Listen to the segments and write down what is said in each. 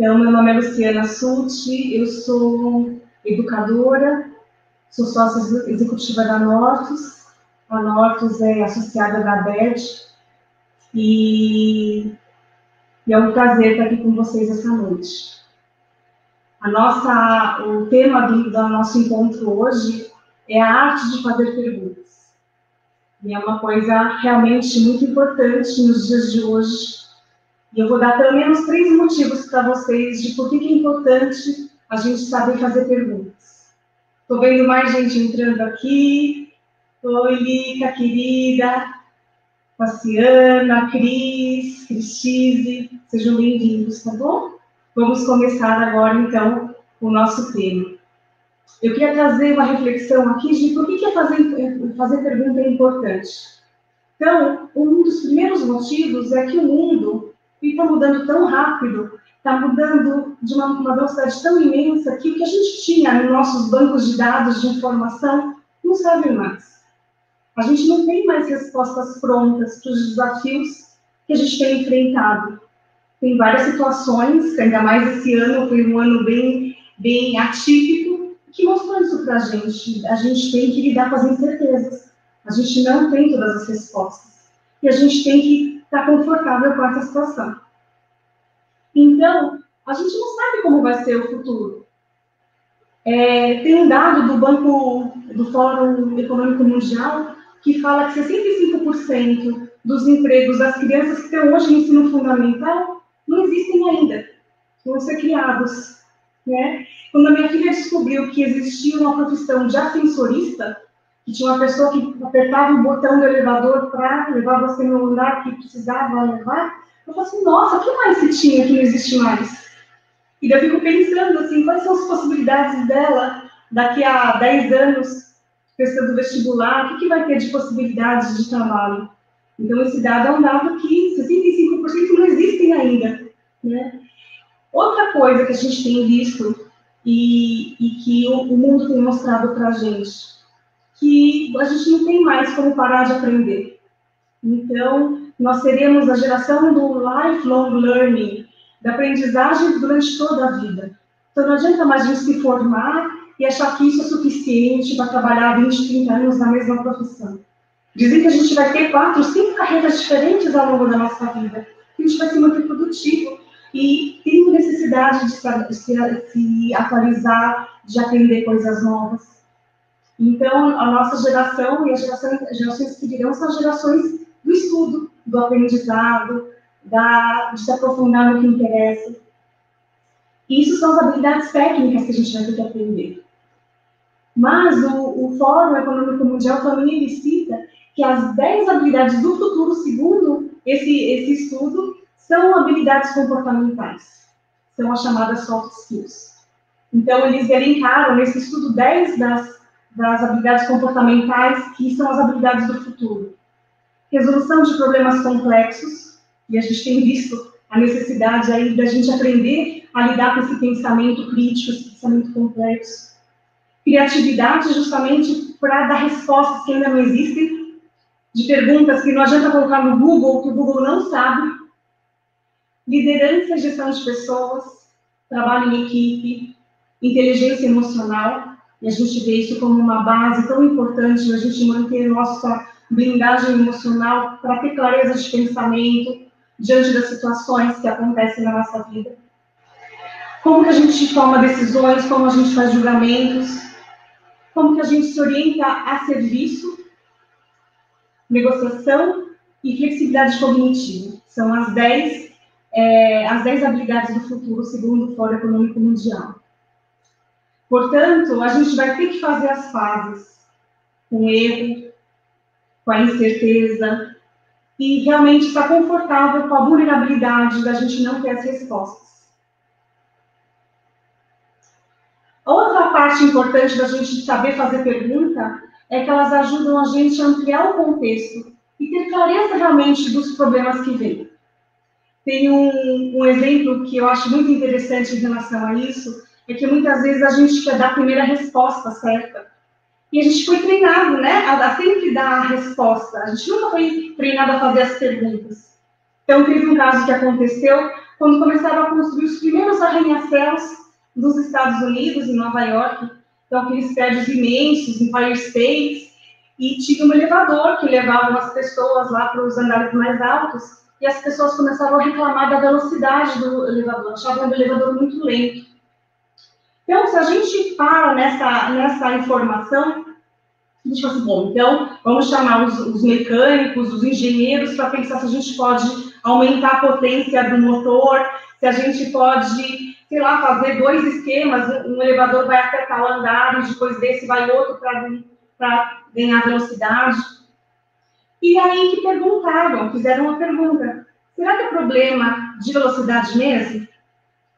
Então, meu nome é Luciana Sutti, eu sou educadora, sou sócia executiva da Nortus. A Nortus é associada da BED e, e é um prazer estar aqui com vocês essa noite. A nossa, o tema do, do nosso encontro hoje é a arte de fazer perguntas. E é uma coisa realmente muito importante nos dias de hoje. E eu vou dar pelo menos três motivos para vocês de por que é importante a gente saber fazer perguntas. Estou vendo mais gente entrando aqui. Oi, Lica, querida. Faciana, Cris, Cristise, sejam bem-vindos, tá bom? Vamos começar agora, então, o nosso tema. Eu queria trazer uma reflexão aqui de por que, que fazer, fazer pergunta é importante. Então, um dos primeiros motivos é que o mundo está mudando tão rápido, está mudando de uma, uma, velocidade tão imensa que o que a gente tinha nos nossos bancos de dados de informação não serve mais. A gente não tem mais respostas prontas para os desafios que a gente tem enfrentado. Tem várias situações, ainda mais esse ano foi um ano bem, bem atípico, que mostrou isso para a gente. A gente tem que lidar com as incertezas. A gente não tem todas as respostas. E a gente tem que estar confortável com essa situação. Então, a gente não sabe como vai ser o futuro. É, tem um dado do Banco do Fórum Econômico Mundial que fala que 65% dos empregos das crianças que estão hoje no ensino fundamental não existem ainda, vão ser criados. Né? Quando a minha filha descobriu que existia uma profissão de ascensorista, tinha uma pessoa que apertava o botão do elevador para levar você no lugar que precisava levar, eu falei assim, nossa, o que mais se tinha que não existe mais? E eu fico pensando, assim, quais são as possibilidades dela daqui a 10 anos, do vestibular, o que, que vai ter de possibilidades de trabalho? Então, esse dado é um dado que 65% não existem ainda, né? Outra coisa que a gente tem visto e, e que o, o mundo tem mostrado para a gente, que a gente não tem mais como parar de aprender. Então, nós seremos a geração do lifelong learning, da aprendizagem durante toda a vida. Então, não adianta mais a gente se formar e achar que isso é suficiente para trabalhar 20, 30 anos na mesma profissão. Dizem que a gente vai ter quatro, cinco carreiras diferentes ao longo da nossa vida. Que a gente vai ser muito produtivo e tem necessidade de se, se atualizar, de aprender coisas novas. Então, a nossa geração e as gerações, que virão são gerações do estudo, do aprendizado, da, de se aprofundar no que interessa. Isso são as habilidades técnicas que a gente vai ter que aprender. Mas o, o Fórum Econômico Mundial também cita que as 10 habilidades do futuro, segundo esse, esse estudo, são habilidades comportamentais. São as chamadas soft skills. Então, eles elencaram nesse estudo 10 das das habilidades comportamentais, que são as habilidades do futuro. Resolução de problemas complexos, e a gente tem visto a necessidade aí da gente aprender a lidar com esse pensamento crítico, esse pensamento complexo. Criatividade, justamente para dar respostas que ainda não existem, de perguntas que não adianta colocar no Google, que o Google não sabe. Liderança e gestão de pessoas, trabalho em equipe, inteligência emocional, e a gente vê isso como uma base tão importante a gente manter nossa blindagem emocional para ter clareza de pensamento diante das situações que acontecem na nossa vida. Como que a gente toma decisões, como a gente faz julgamentos, como que a gente se orienta a serviço, negociação e flexibilidade cognitiva. São as 10 é, as 10 habilidades do futuro, segundo o Fórum Econômico Mundial. Portanto, a gente vai ter que fazer as fases com o erro, com a incerteza, e realmente estar confortável com a vulnerabilidade da gente não ter as respostas. Outra parte importante da gente saber fazer pergunta é que elas ajudam a gente a ampliar o contexto e ter clareza realmente dos problemas que vêm. Tem um, um exemplo que eu acho muito interessante em relação a isso, é que muitas vezes a gente quer dar a primeira resposta certa. E a gente foi treinado, né, a, sempre dar a resposta. A gente nunca foi treinado a fazer as perguntas. Então, teve um caso que aconteceu quando começaram a construir os primeiros arranha-céus dos Estados Unidos, em Nova York, então aqueles prédios imensos, Empire State, e tinha um elevador que levava as pessoas lá para os andares mais altos, e as pessoas começaram a reclamar da velocidade do elevador, achavam o elevador muito lento. Então, se a gente para nessa, nessa informação, a gente fala assim, bom, então vamos chamar os, os mecânicos, os engenheiros, para pensar se a gente pode aumentar a potência do motor, se a gente pode, sei lá, fazer dois esquemas, um elevador vai até tal andar, e depois desse vai outro para ganhar velocidade. E aí que perguntaram, fizeram uma pergunta, será que é problema de velocidade mesmo?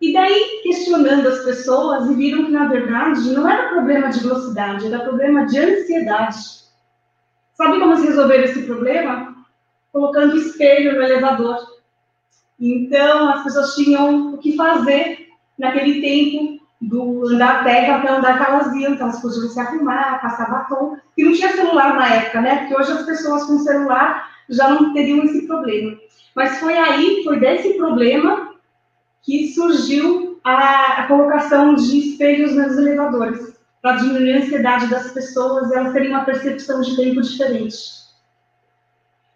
E daí, questionando as pessoas, e viram que, na verdade, não era problema de velocidade, era problema de ansiedade. Sabe como se resolveram esse problema? Colocando espelho no elevador. Então, as pessoas tinham o que fazer naquele tempo do andar terra até andar iam. Então, elas podiam se arrumar, passar batom. E não tinha celular na época, né? Porque hoje as pessoas com celular já não teriam esse problema. Mas foi aí, foi desse problema que surgiu a, a colocação de espelhos nos elevadores, para diminuir a ansiedade das pessoas e elas terem uma percepção de tempo diferente.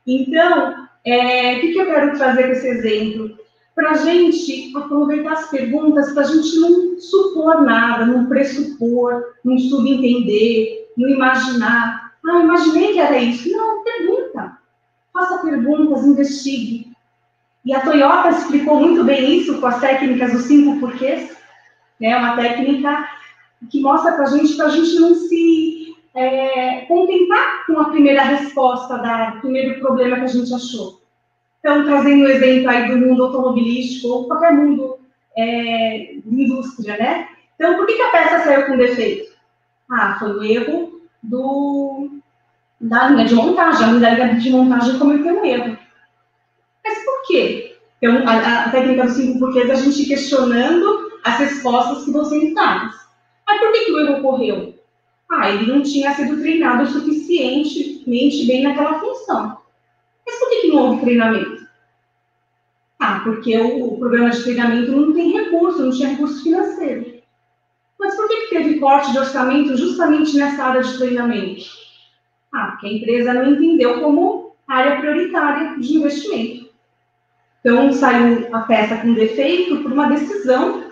Então, é, o que, que eu quero trazer com esse exemplo? Para a gente aproveitar as perguntas, para a gente não supor nada, não pressupor, não subentender, não imaginar. Ah, imaginei que era isso. Não, pergunta. Faça perguntas, investigue. E a Toyota explicou muito bem isso com as técnicas dos cinco porquês, né? Uma técnica que mostra para a gente, para a gente não se é, contentar com a primeira resposta, da, primeiro problema que a gente achou. Então, trazendo um exemplo aí do mundo automobilístico, ou qualquer mundo é, de indústria, né? Então, por que, que a peça saiu com defeito? Ah, foi o erro do, da linha de montagem. A linha de montagem cometeu um erro quê? Então, a, a técnica dos cinco porquês é a gente questionando as respostas que vão sendo dadas. Mas por que, que o erro ocorreu? Ah, ele não tinha sido treinado suficientemente bem naquela função. Mas por que, que não houve treinamento? Ah, porque o, o programa de treinamento não tem recurso, não tinha recurso financeiro. Mas por que, que teve corte de orçamento justamente nessa área de treinamento? Ah, porque a empresa não entendeu como área prioritária de investimento. Então, saiu a peça com defeito por uma decisão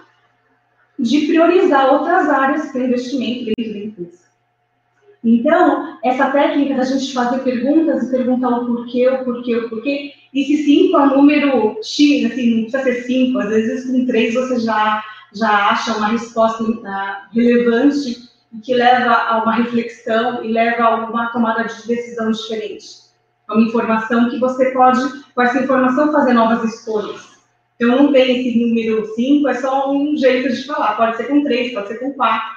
de priorizar outras áreas para investimento dentro da empresa. Então, essa técnica da gente fazer perguntas e perguntar o porquê, o porquê, o porquê, e se 5 é um número X, assim, não precisa ser 5, às vezes com 3 você já, já acha uma resposta uh, relevante que leva a uma reflexão e leva a uma tomada de decisão diferente. É uma informação que você pode, com essa informação, fazer novas escolhas. Então, não tem esse número 5, é só um jeito de falar. Pode ser com 3, pode ser com 4.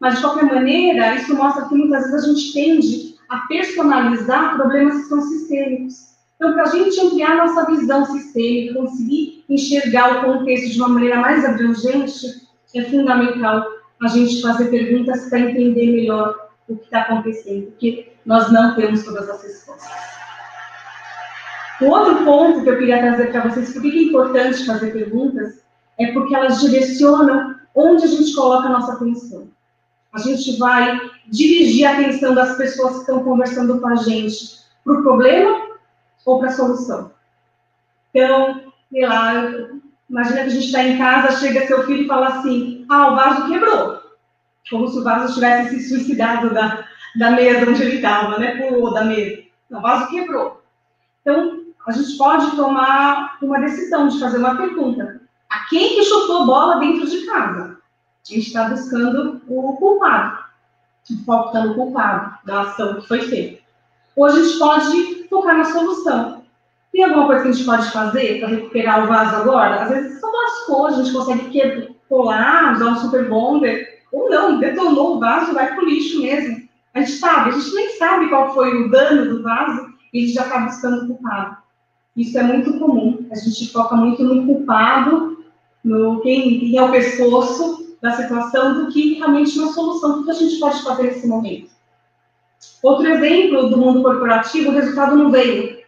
Mas, de qualquer maneira, isso mostra que muitas vezes a gente tende a personalizar problemas que são sistêmicos. Então, para a gente ampliar nossa visão sistêmica, conseguir enxergar o contexto de uma maneira mais abrangente, é fundamental a gente fazer perguntas para entender melhor o que está acontecendo, porque nós não temos todas as respostas. O outro ponto que eu queria trazer para vocês, por que é importante fazer perguntas, é porque elas direcionam onde a gente coloca a nossa atenção. A gente vai dirigir a atenção das pessoas que estão conversando com a gente para o problema ou para a solução. Então, sei lá, imagina que a gente está em casa, chega seu filho e fala assim: ah, o vaso quebrou como se o vaso tivesse se suicidado da, da mesa onde ele estava, né? Pulou da mesa. o vaso quebrou. Então, a gente pode tomar uma decisão de fazer uma pergunta. A quem que chutou bola dentro de casa? A gente está buscando o culpado. O foco está no culpado da ação que foi feita. Ou a gente pode focar na solução. Tem alguma coisa que a gente pode fazer para recuperar o vaso agora? Às vezes só lascou, a gente consegue colar, usar um super bonder, ou não, detonou o vaso, vai para o lixo mesmo. A gente sabe, a gente nem sabe qual foi o dano do vaso e a gente já está buscando o culpado. Isso é muito comum. A gente foca muito no culpado, no quem, quem é o pescoço da situação, do que realmente na solução. O que a gente pode fazer nesse momento? Outro exemplo do mundo corporativo, o resultado não veio.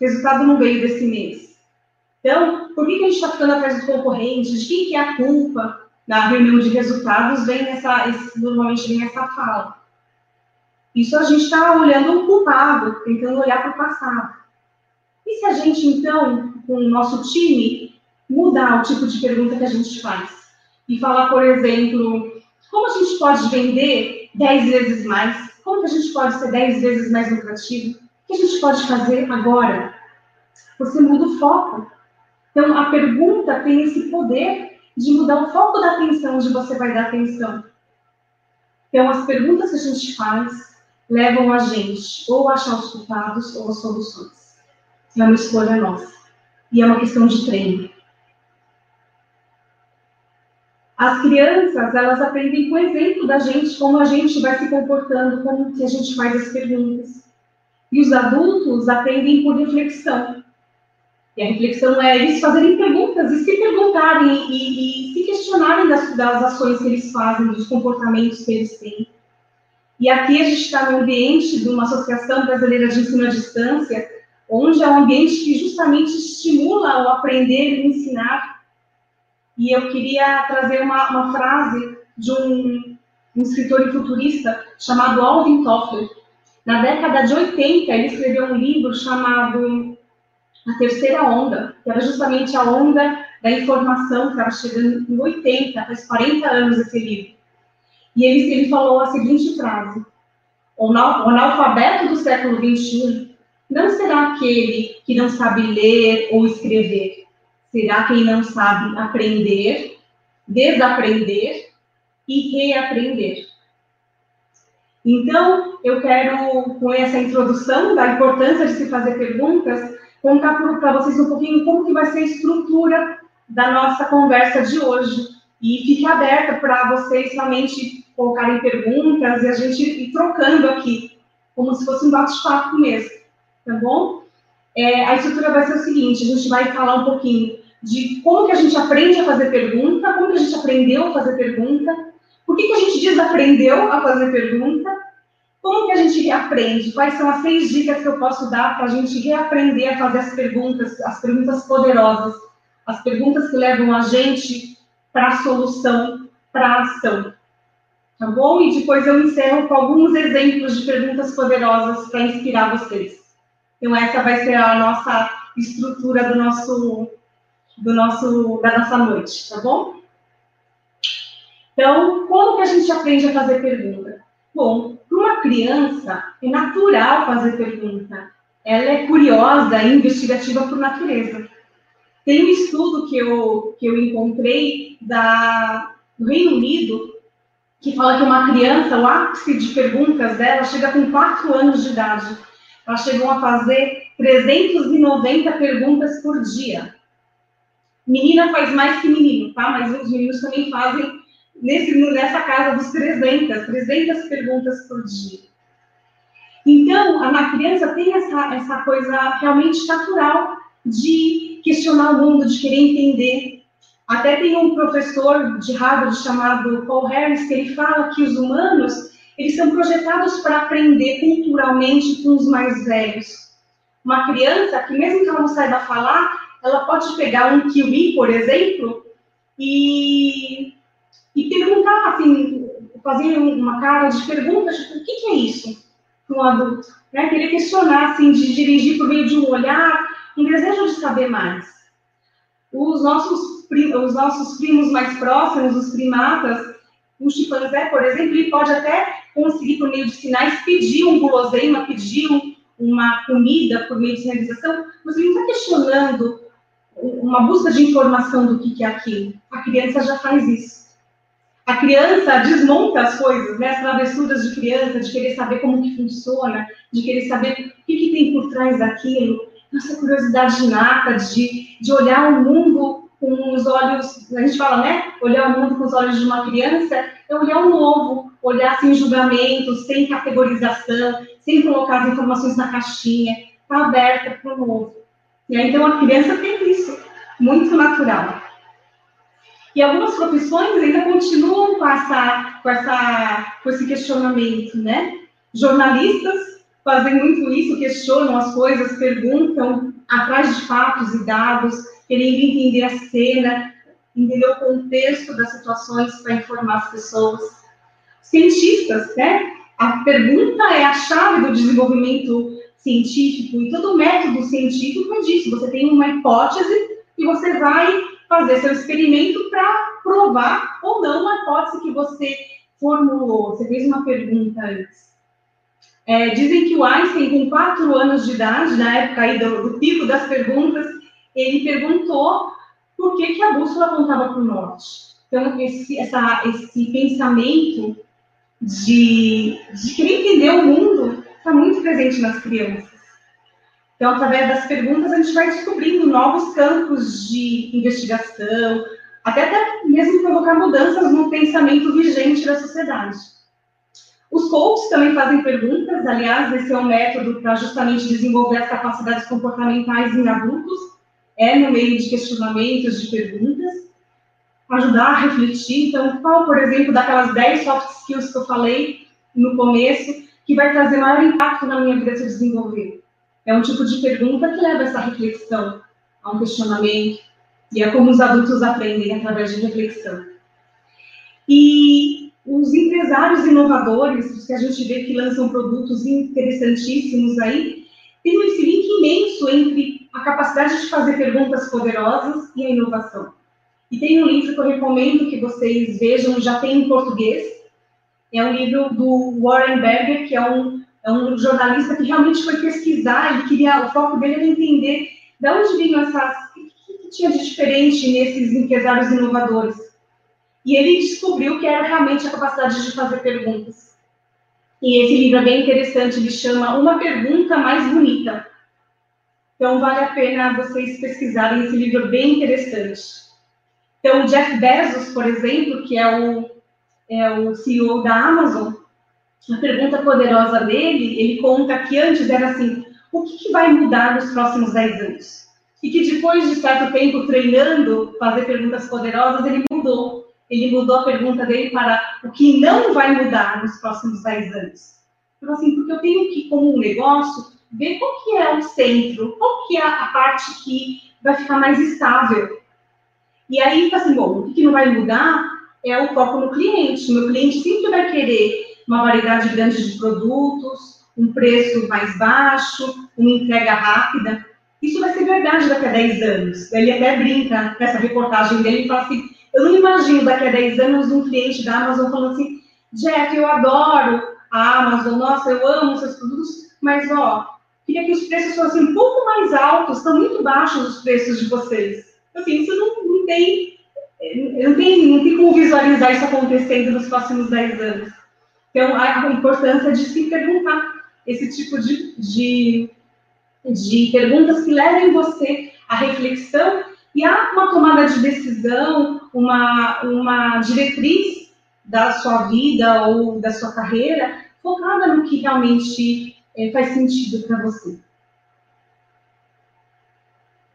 O resultado não veio desse mês. Então, por que, a gente está ficando atrás do concorrente? De quem que é a culpa? Na reunião de resultados, vem essa, esse, normalmente vem essa fala. Isso a gente está olhando o culpado, tentando olhar para o passado. E se a gente, então, com o nosso time, mudar o tipo de pergunta que a gente faz? E falar, por exemplo, como a gente pode vender 10 vezes mais? Como que a gente pode ser 10 vezes mais lucrativo? O que a gente pode fazer agora? Você muda o foco. Então, a pergunta tem esse poder de mudar o foco da atenção onde você vai dar atenção. Então, as perguntas que a gente faz levam a gente ou a achar os culpados ou as soluções. É uma escolha nossa. E é uma questão de treino. As crianças, elas aprendem com o exemplo da gente, como a gente vai se comportando, como que a gente faz as perguntas. E os adultos aprendem por reflexão. E a reflexão é eles fazerem perguntas e se perguntarem e, e se questionarem das, das ações que eles fazem, dos comportamentos que eles têm. E aqui a gente está no ambiente de uma Associação Brasileira de Ensino à Distância, onde é um ambiente que justamente estimula o aprender e o ensinar. E eu queria trazer uma, uma frase de um, um escritor e futurista chamado Alvin Toffler. Na década de 80, ele escreveu um livro chamado A Terceira Onda, que era justamente a onda da informação que estava chegando em 80, faz 40 anos esse livro. E ele, ele falou a seguinte frase: O analfabeto do século XXI não será aquele que não sabe ler ou escrever, será quem não sabe aprender, desaprender e reaprender. Então, eu quero, com essa introdução da importância de se fazer perguntas, contar para vocês um pouquinho como que vai ser a estrutura da nossa conversa de hoje. E fique aberta para vocês realmente colocarem perguntas e a gente ir trocando aqui, como se fosse um bate-papo mesmo, tá bom? É, a estrutura vai ser o seguinte, a gente vai falar um pouquinho de como que a gente aprende a fazer pergunta, como que a gente aprendeu a fazer pergunta, por que, que a gente desaprendeu a fazer pergunta, como que a gente reaprende, quais são as seis dicas que eu posso dar para a gente reaprender a fazer as perguntas, as perguntas poderosas, as perguntas que levam a gente para a solução, para a ação tá bom? E depois eu encerro com alguns exemplos de perguntas poderosas para inspirar vocês. Então essa vai ser a nossa estrutura do nosso, do nosso, da nossa noite, tá bom? Então, como que a gente aprende a fazer pergunta? Bom, para uma criança é natural fazer pergunta. Ela é curiosa e investigativa por natureza. Tem um estudo que eu, que eu encontrei da, do Reino Unido que fala que uma criança, o ápice de perguntas dela chega com 4 anos de idade. Ela chegou a fazer 390 perguntas por dia. Menina faz mais que menino, tá? Mas os meninos também fazem nesse, nessa casa dos 300, 300 perguntas por dia. Então, a criança tem essa, essa coisa realmente natural de questionar o mundo, de querer entender. Até tem um professor de Harvard chamado Paul Harris que ele fala que os humanos eles são projetados para aprender culturalmente com os mais velhos. Uma criança que mesmo que ela não saiba falar, ela pode pegar um kiwi, por exemplo, e, e perguntar, assim, fazer uma cara de pergunta, tipo, o que, que é isso para um adulto? Né? Querer questionar, assim, de dirigir por meio de um olhar, um desejo de saber mais. Os nossos os nossos primos mais próximos, os primatas, o chimpanzé, por exemplo, ele pode até conseguir, por meio de sinais, pedir um guloseima, pedir uma comida por meio de sinalização, mas ele não está questionando uma busca de informação do que é aquilo. A criança já faz isso. A criança desmonta as coisas, né? as travessuras de criança, de querer saber como que funciona, de querer saber o que, que tem por trás daquilo. Nossa curiosidade inata de, de olhar o mundo com os olhos, a gente fala, né? Olhar o mundo com os olhos de uma criança, é olhar o novo, olhar sem julgamento, sem categorização, sem colocar as informações na caixinha, está aberta para o novo. E aí, então, a criança tem isso, muito natural. E algumas profissões ainda continuam com, essa, com, essa, com esse questionamento, né? Jornalistas fazem muito isso, questionam as coisas, perguntam atrás de fatos e dados, querendo entender a cena, entender o contexto das situações para informar as pessoas. Cientistas, né? A pergunta é a chave do desenvolvimento científico e todo método científico é disso. Você tem uma hipótese e você vai fazer seu experimento para provar ou não a hipótese que você formulou. Você fez uma pergunta antes. É, dizem que o Einstein, com quatro anos de idade, na época aí do, do pico das perguntas, ele perguntou por que, que a bússola apontava para o norte. Então, esse, essa, esse pensamento de, de querer entender o mundo está muito presente nas crianças. Então, através das perguntas, a gente vai descobrindo novos campos de investigação, até, até mesmo provocar mudanças no pensamento vigente da sociedade. Os coaches também fazem perguntas, aliás, esse é um método para justamente desenvolver as capacidades comportamentais em adultos, é no meio de questionamentos, de perguntas, ajudar a refletir. Então, qual, por exemplo, daquelas 10 soft skills que eu falei no começo, que vai trazer maior impacto na minha vida se eu desenvolver? É um tipo de pergunta que leva essa reflexão, a um questionamento, e é como os adultos aprendem através de reflexão. E os empresários inovadores, os que a gente vê que lançam produtos interessantíssimos aí, tem esse link imenso entre a capacidade de fazer perguntas poderosas e a inovação. E tem um livro que eu recomendo que vocês vejam, já tem em português. É um livro do Warren Berger, que é um, é um jornalista que realmente foi pesquisar, ele queria, o foco dele era entender de onde vinham essas tinha de diferente nesses empresários inovadores? E ele descobriu que era realmente a capacidade de fazer perguntas. E esse livro é bem interessante, ele chama Uma Pergunta Mais Bonita. Então, vale a pena vocês pesquisarem esse livro, é bem interessante. Então, o Jeff Bezos, por exemplo, que é o, é o CEO da Amazon, a pergunta poderosa dele, ele conta que antes era assim, o que, que vai mudar nos próximos 10 anos? e que depois de certo tempo treinando fazer perguntas poderosas, ele mudou. Ele mudou a pergunta dele para o que não vai mudar nos próximos 10 anos. Então, assim, porque eu tenho que, como um negócio, ver qual que é o centro, qual que é a parte que vai ficar mais estável. E aí, assim, bom, o que não vai mudar é o foco no cliente. Meu cliente sempre vai querer uma variedade grande de produtos, um preço mais baixo, uma entrega rápida. Isso vai ser verdade daqui a 10 anos. Ele até brinca nessa reportagem dele e fala assim: eu não imagino daqui a 10 anos um cliente da Amazon falando assim, Jeff, eu adoro a Amazon, nossa, eu amo seus produtos, mas ó, queria que os preços fossem um pouco mais altos, estão muito baixos os preços de vocês. Assim, isso não, não tem. Não tem, não tem como visualizar isso acontecendo nos próximos 10 anos. Então, a, a importância de se perguntar esse tipo de, de de perguntas que levem você à reflexão e a uma tomada de decisão, uma, uma diretriz da sua vida ou da sua carreira focada no que realmente é, faz sentido para você.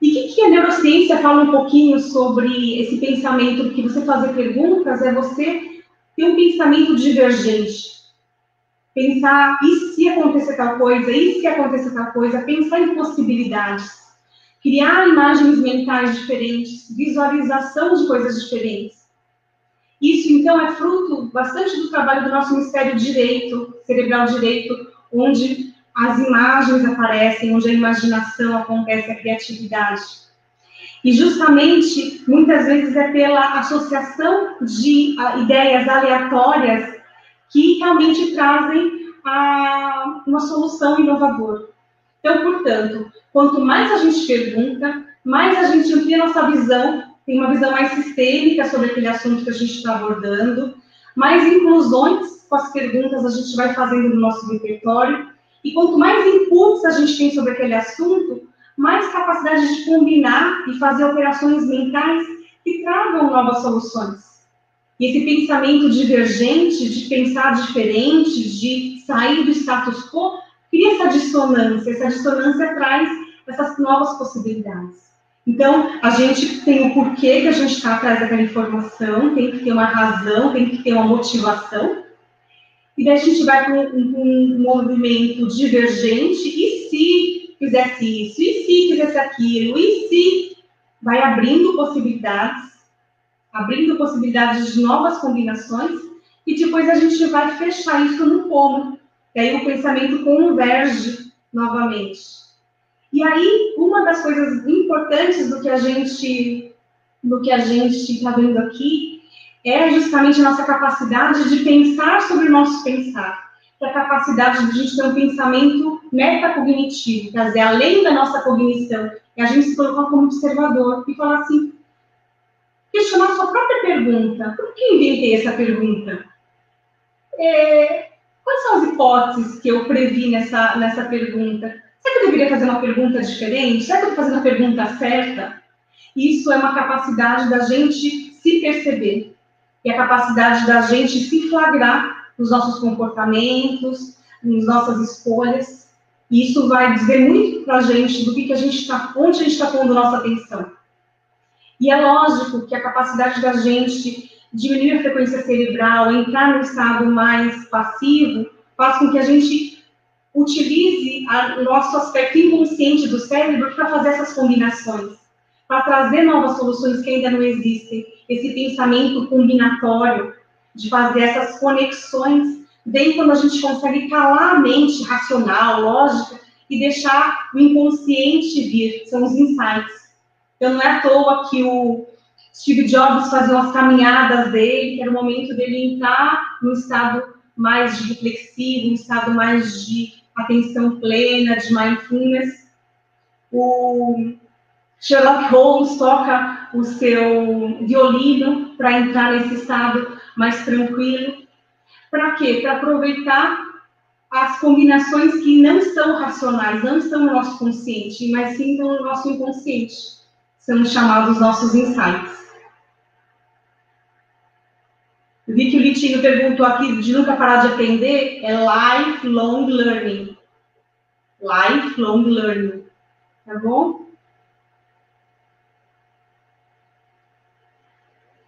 E o que, que a neurociência fala um pouquinho sobre esse pensamento? Que você fazer perguntas é você ter um pensamento divergente. Pensar, e se acontecer tal coisa, e se acontecer tal coisa, pensar em possibilidades, criar imagens mentais diferentes, visualização de coisas diferentes. Isso, então, é fruto bastante do trabalho do nosso Ministério Direito, Cerebral Direito, onde as imagens aparecem, onde a imaginação acontece, a criatividade. E justamente, muitas vezes, é pela associação de uh, ideias aleatórias que realmente trazem a, uma solução inovadora. Então, portanto, quanto mais a gente pergunta, mais a gente amplia nossa visão, tem uma visão mais sistêmica sobre aquele assunto que a gente está abordando, mais inclusões com as perguntas a gente vai fazendo no nosso repertório, e quanto mais inputs a gente tem sobre aquele assunto, mais capacidade de combinar e fazer operações mentais que tragam novas soluções. E esse pensamento divergente, de pensar diferente, de sair do status quo, cria essa dissonância. Essa dissonância traz essas novas possibilidades. Então, a gente tem o porquê que a gente está atrás daquela informação, tem que ter uma razão, tem que ter uma motivação. E daí a gente vai para um, um, movimento divergente, e se fizesse isso, e se fizesse aquilo, e se vai abrindo possibilidades, abrindo possibilidades de novas combinações, e depois a gente vai fechar isso no como. E aí o pensamento converge novamente. E aí, uma das coisas importantes do que a gente do que a gente está vendo aqui é justamente a nossa capacidade de pensar sobre o nosso pensar. É a capacidade de a gente ter um pensamento metacognitivo, dizer, além da nossa cognição, e a gente se colocar como observador e falar assim, questionar sua própria pergunta. Por que inventei essa pergunta? É, quais são as hipóteses que eu previ nessa, nessa pergunta? Será que eu deveria fazer uma pergunta diferente? Será que eu estou fazendo a pergunta certa? Isso é uma capacidade da gente se perceber. E a capacidade da gente se flagrar nos nossos comportamentos, nas nossas escolhas. E isso vai dizer muito para a gente do que, que a gente está, onde a gente está pondo nossa atenção. E é lógico que a capacidade da gente diminuir a frequência cerebral, entrar no estado mais passivo, faz com que a gente utilize o nosso aspecto inconsciente do cérebro para fazer essas combinações, para trazer novas soluções que ainda não existem. Esse pensamento combinatório, de fazer essas conexões, bem quando a gente consegue calar a mente racional, lógica, e deixar o inconsciente vir, são os insights. Então, não é à toa que o Steve Jobs fazia as caminhadas dele, que era o momento dele entrar no estado mais de reflexivo, no estado mais de atenção plena, de mindfulness. O Sherlock Holmes toca o seu violino para entrar nesse estado mais tranquilo. Para quê? Para aproveitar as combinações que não estão racionais, não estão no nosso consciente, mas sim no nosso inconsciente. São chamados nossos insights. Eu vi que o Litinho perguntou aqui de nunca parar de aprender, é lifelong learning. Lifelong learning. Tá bom?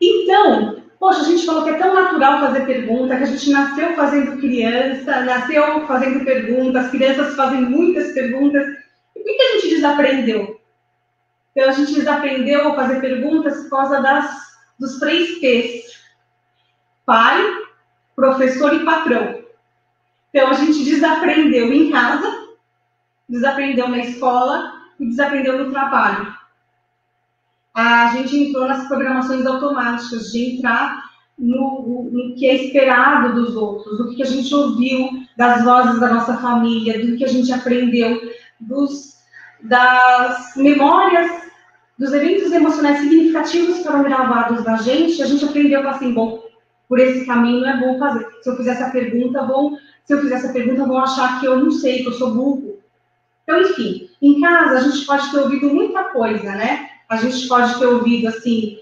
Então, poxa, a gente falou que é tão natural fazer pergunta, que a gente nasceu fazendo criança, nasceu fazendo perguntas, as crianças fazem muitas perguntas. E por que a gente desaprendeu? Então, a gente desaprendeu a fazer perguntas por causa das, dos três P's pai, professor e patrão. Então, a gente desaprendeu em casa, desaprendeu na escola e desaprendeu no trabalho. A gente entrou nas programações automáticas de entrar no, no, que é esperado dos outros, do que a gente ouviu das vozes da nossa família, do que a gente aprendeu, dos, das memórias, dos eventos emocionais significativos que foram gravados da gente, a gente aprendeu assim, bom, por esse caminho é bom fazer. Se eu fizer essa pergunta, vão, se eu fizer essa pergunta, vão achar que eu não sei, que eu sou burro. Então, enfim, em casa a gente pode ter ouvido muita coisa, né? A gente pode ter ouvido assim,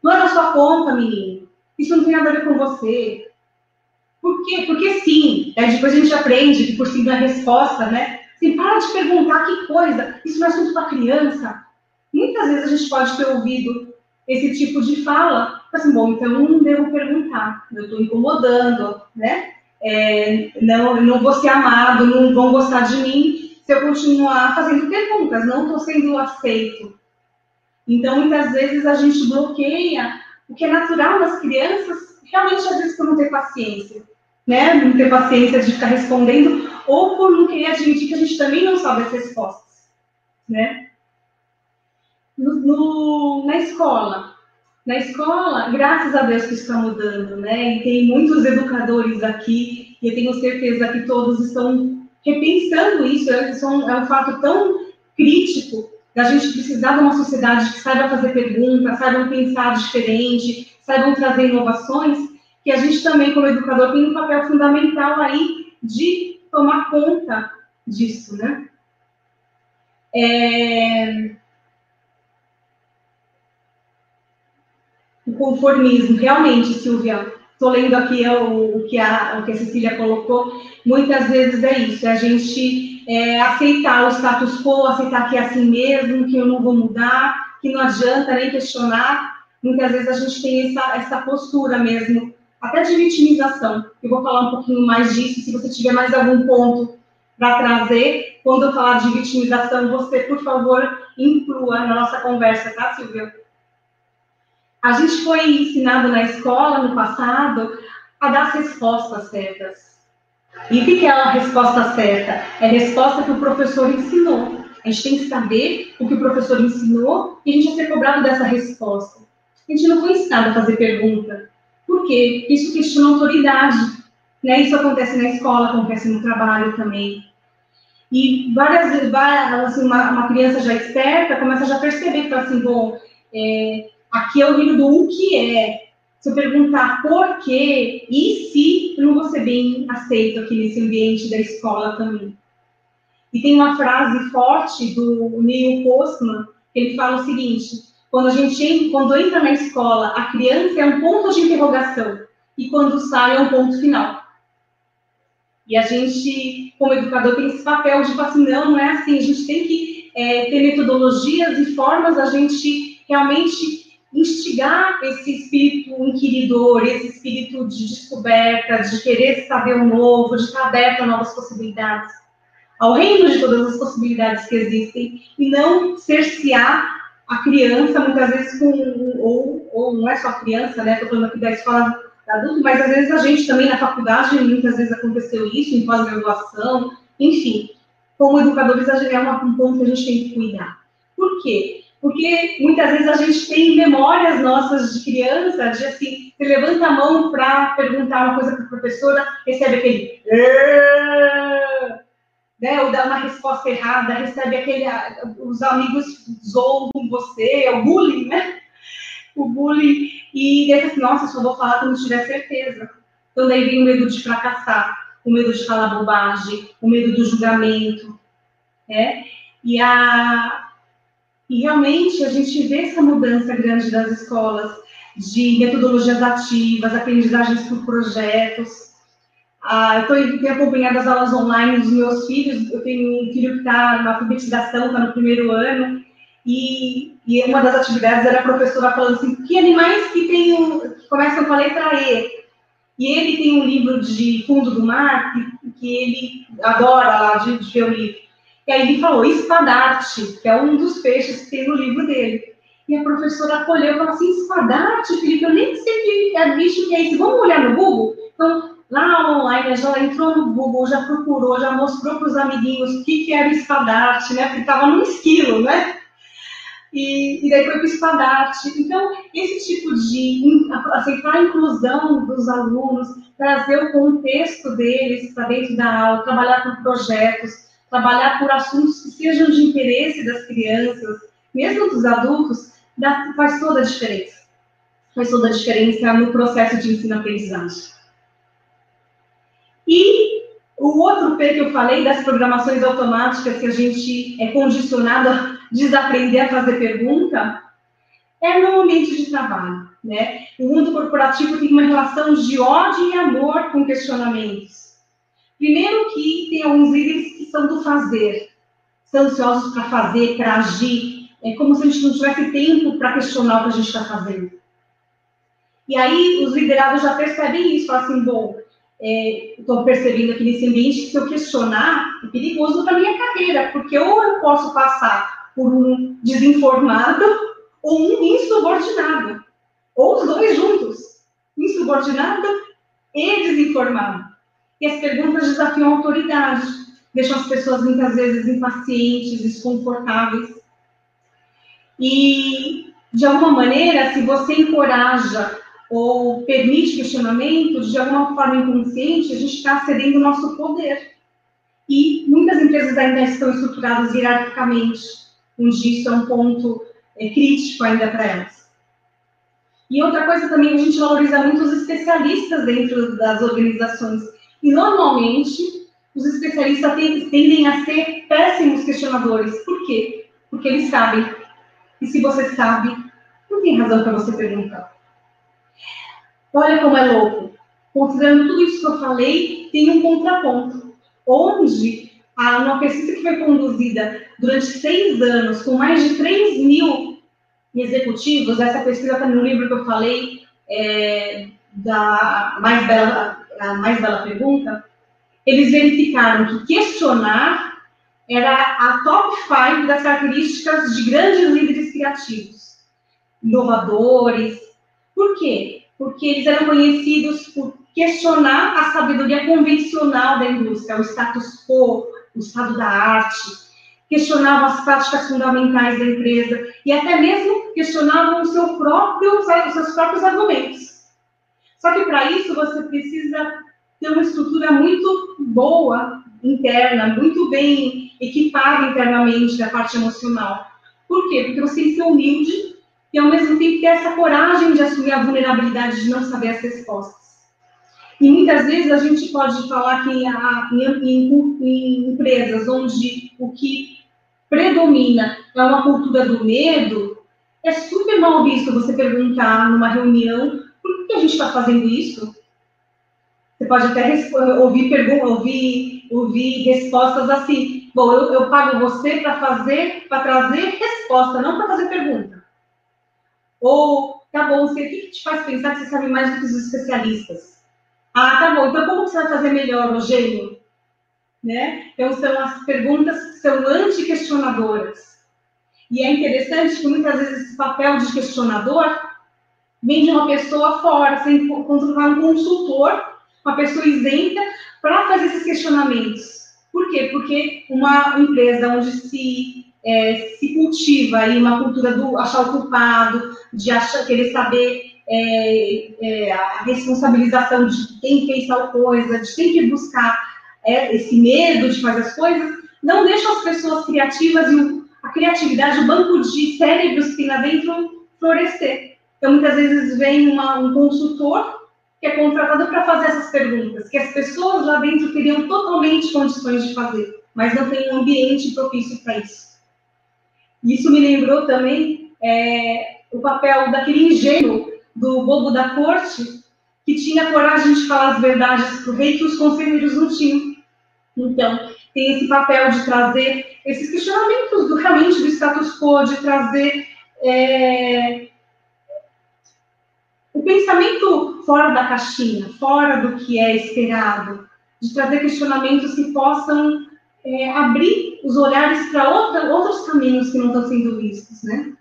não é da sua conta, menino. Isso não tem nada a ver com você. Por quê? Porque sim. Aí depois a gente aprende que por sim a resposta, né? Assim, para de perguntar que coisa. Isso não é assunto para criança. Muitas vezes a gente pode ter ouvido esse tipo de fala, assim, bom, então não devo perguntar, eu estou incomodando, né? É, não, não vou ser amado, não vão gostar de mim se eu continuar fazendo perguntas, não estou sendo aceito. Então, muitas vezes a gente bloqueia o que é natural das crianças, realmente às vezes por não ter paciência, né? Não ter paciência de ficar respondendo, ou por não querer admitir que a gente também não sabe as respostas, né? No, no, na escola. Na escola, graças a Deus que está mudando, né? E tem muitos educadores aqui, e eu tenho certeza que todos estão repensando isso. É, isso é um fato tão crítico da gente precisar de uma sociedade que saiba fazer perguntas, saiba pensar diferente, saibam trazer inovações, que a gente também, como educador, tem um papel fundamental aí de tomar conta disso, né? É... conformismo. Realmente, Silvia, estou lendo aqui o, o, que a, o que a Cecília colocou, muitas vezes é isso, é a gente é, aceitar o status quo, aceitar que é assim mesmo, que eu não vou mudar, que não adianta nem questionar. Muitas vezes a gente tem essa, essa postura mesmo, até de vitimização. Eu vou falar um pouquinho mais disso, se você tiver mais algum ponto para trazer, quando eu falar de vitimização, você, por favor, inclua na nossa conversa, tá, Silvia? A gente foi ensinado na escola, no passado, a dar as respostas certas. E o que é a resposta certa? É a resposta que o professor ensinou. A gente tem que saber o que o professor ensinou e a gente vai ser cobrado dessa resposta. A gente não foi ensinado a fazer pergunta. Por quê? Isso questiona autoridade. Né? Isso acontece na escola, acontece no trabalho também. E várias vezes, assim, uma, uma, criança já esperta começa já a perceber que, assim, bom, é, aqui é o livro do o que é. Se eu perguntar por quê e se, eu não vou ser bem aceito aqui nesse ambiente da escola também. E tem uma frase forte do Neil Postman, que ele fala o seguinte: quando a gente quando entra na escola, a criança é um ponto de interrogação e quando sai é um ponto final. E a gente, como educador, tem esse papel de falar assim, não, não é assim, a gente tem que é, ter metodologias e formas a gente realmente instigar esse espírito inquiridor, esse espírito de descoberta, de querer saber o novo, de estar aberto a novas possibilidades ao reino de todas as possibilidades que existem e não cercear a criança, muitas vezes com, ou, ou não é só criança, né, estou falando aqui da escola adulto, mas às vezes a gente também na faculdade, muitas vezes aconteceu isso, em pós-graduação, enfim, como educadores, é um ponto que a gente tem que cuidar. Por quê? Porque muitas vezes a gente tem memórias nossas de criança, de assim, você levanta a mão para perguntar uma coisa para a professora, recebe aquele né, ou dá uma resposta errada, recebe aquele, os amigos zoam com você, é o bullying, né? O bullying, e daí assim, nossa, só vou falar quando tiver certeza. Então daí vem o medo de fracassar, o medo de falar bobagem, o medo do julgamento, né? E, a, e realmente a gente vê essa mudança grande das escolas, de metodologias ativas, aprendizagens por projetos, ah, eu tenho acompanhado as aulas online dos meus filhos. Eu tenho um filho que está na alfabetização, está no primeiro ano, e, e, uma das atividades era a professora falando assim: que animais que, tem um, que começam com a letra E? E ele tem um livro de fundo do mar que, que ele adora lá de, de ver o livro. E aí ele falou: espadarte, que é um dos peixes que tem no livro dele. E a professora acolheu e falou assim: espadarte, Felipe, eu nem sei que é bicho que é isso. Vamos olhar no Google? Então, lá online, já entrou no Google, já procurou, já mostrou para os amiguinhos o que, que era espadarte, né? Porque estava no esquilo, né? E, e daí foi para o espadarte. Então, esse tipo de aceitar a inclusão dos alunos, trazer o contexto deles para dentro da aula, trabalhar por projetos, trabalhar por assuntos que sejam de interesse das crianças, mesmo dos adultos, dá, faz toda a diferença. Faz toda a diferença no processo de ensino-aprendizagem. E o outro P que eu falei, das programações automáticas, que a gente é condicionado a desaprender a fazer pergunta, é no ambiente de trabalho. Né? O mundo corporativo tem uma relação de ódio e amor com questionamentos. Primeiro que tem alguns líderes que são do fazer, são ansiosos para fazer, para agir, é como se a gente não tivesse tempo para questionar o que a gente está fazendo. E aí os liderados já percebem isso, falam assim, bom, estou é, percebendo aqui nesse ambiente que se eu questionar, é perigoso para minha carreira, porque ou eu posso passar por um desinformado ou um insubordinado, ou os dois juntos, insubordinado e desinformado. E as perguntas desafiam a autoridade, deixam as pessoas muitas vezes impacientes, desconfortáveis. E, de alguma maneira, se você encoraja ou permite questionamento, de alguma forma inconsciente, a gente está cedendo o nosso poder. E muitas empresas ainda estão estruturadas hierarquicamente, onde isso é um ponto é, crítico ainda para elas. E outra coisa também, a gente valoriza muito os especialistas dentro das organizações. E normalmente, os especialistas tendem a ser péssimos questionadores. Por quê? Porque eles sabem. E se você sabe, não tem razão para você perguntar. Olha como é louco. Considerando tudo isso que eu falei, tem um contraponto. Onde a, uma pesquisa que foi conduzida durante seis anos, com mais de 3 mil executivos, essa pesquisa está no livro que eu falei, é, da mais bela, a mais bela pergunta, eles verificaram que questionar era a top 5 das características de grandes líderes criativos, inovadores. Por quê? Porque eles eram conhecidos por questionar a sabedoria convencional da indústria, o status quo, o estado da arte, questionavam as práticas fundamentais da empresa e até mesmo questionavam o seu próprio, os seus próprios argumentos. Só que para isso você precisa ter uma estrutura muito boa interna, muito bem equipada internamente da parte emocional. Por quê? Porque você tem que ser humilde e ao mesmo tempo ter essa coragem de assumir a vulnerabilidade de não saber as respostas. E muitas vezes a gente pode falar que em, em, em empresas onde o que predomina é uma cultura do medo, é super mal visto você perguntar numa reunião por que a gente está fazendo isso. Você pode até ouvir, perguntas, ouvir, ouvir respostas assim. Bom, eu, eu pago você para fazer, para trazer resposta, não para fazer pergunta. Ou, tá bom, você, o que te faz pensar que você sabe mais do que os especialistas? Ah, tá bom, então como você vai fazer melhor, Rogério? Né? Então, são as perguntas que são anti-questionadoras. E é interessante que muitas vezes esse papel de questionador vem de uma pessoa fora, sem contratar um consultor, uma pessoa isenta, para fazer esses questionamentos. Por quê? Porque uma empresa onde se, é, se cultiva aí uma cultura do achar o culpado, de achar, querer saber é, é, a responsabilização de quem fez tal coisa, de sempre buscar é, esse medo de fazer as coisas, não deixa as pessoas criativas e a criatividade, o banco de cérebros que tem lá dentro florescer. Então, muitas vezes vem uma, um consultor que é contratado para fazer essas perguntas, que as pessoas lá dentro teriam totalmente condições de fazer, mas não tem um ambiente propício para isso. Isso me lembrou também é, o papel daquele engenho do bobo da corte, que tinha coragem de falar as verdades para o rei que os conselheiros não tinham. Então, tem esse papel de trazer esses questionamentos do, realmente do status quo, de trazer é, pensamento fora da caixinha, fora do que é esperado, de trazer questionamentos que possam é, abrir os olhares para outros caminhos que não estão sendo vistos, né?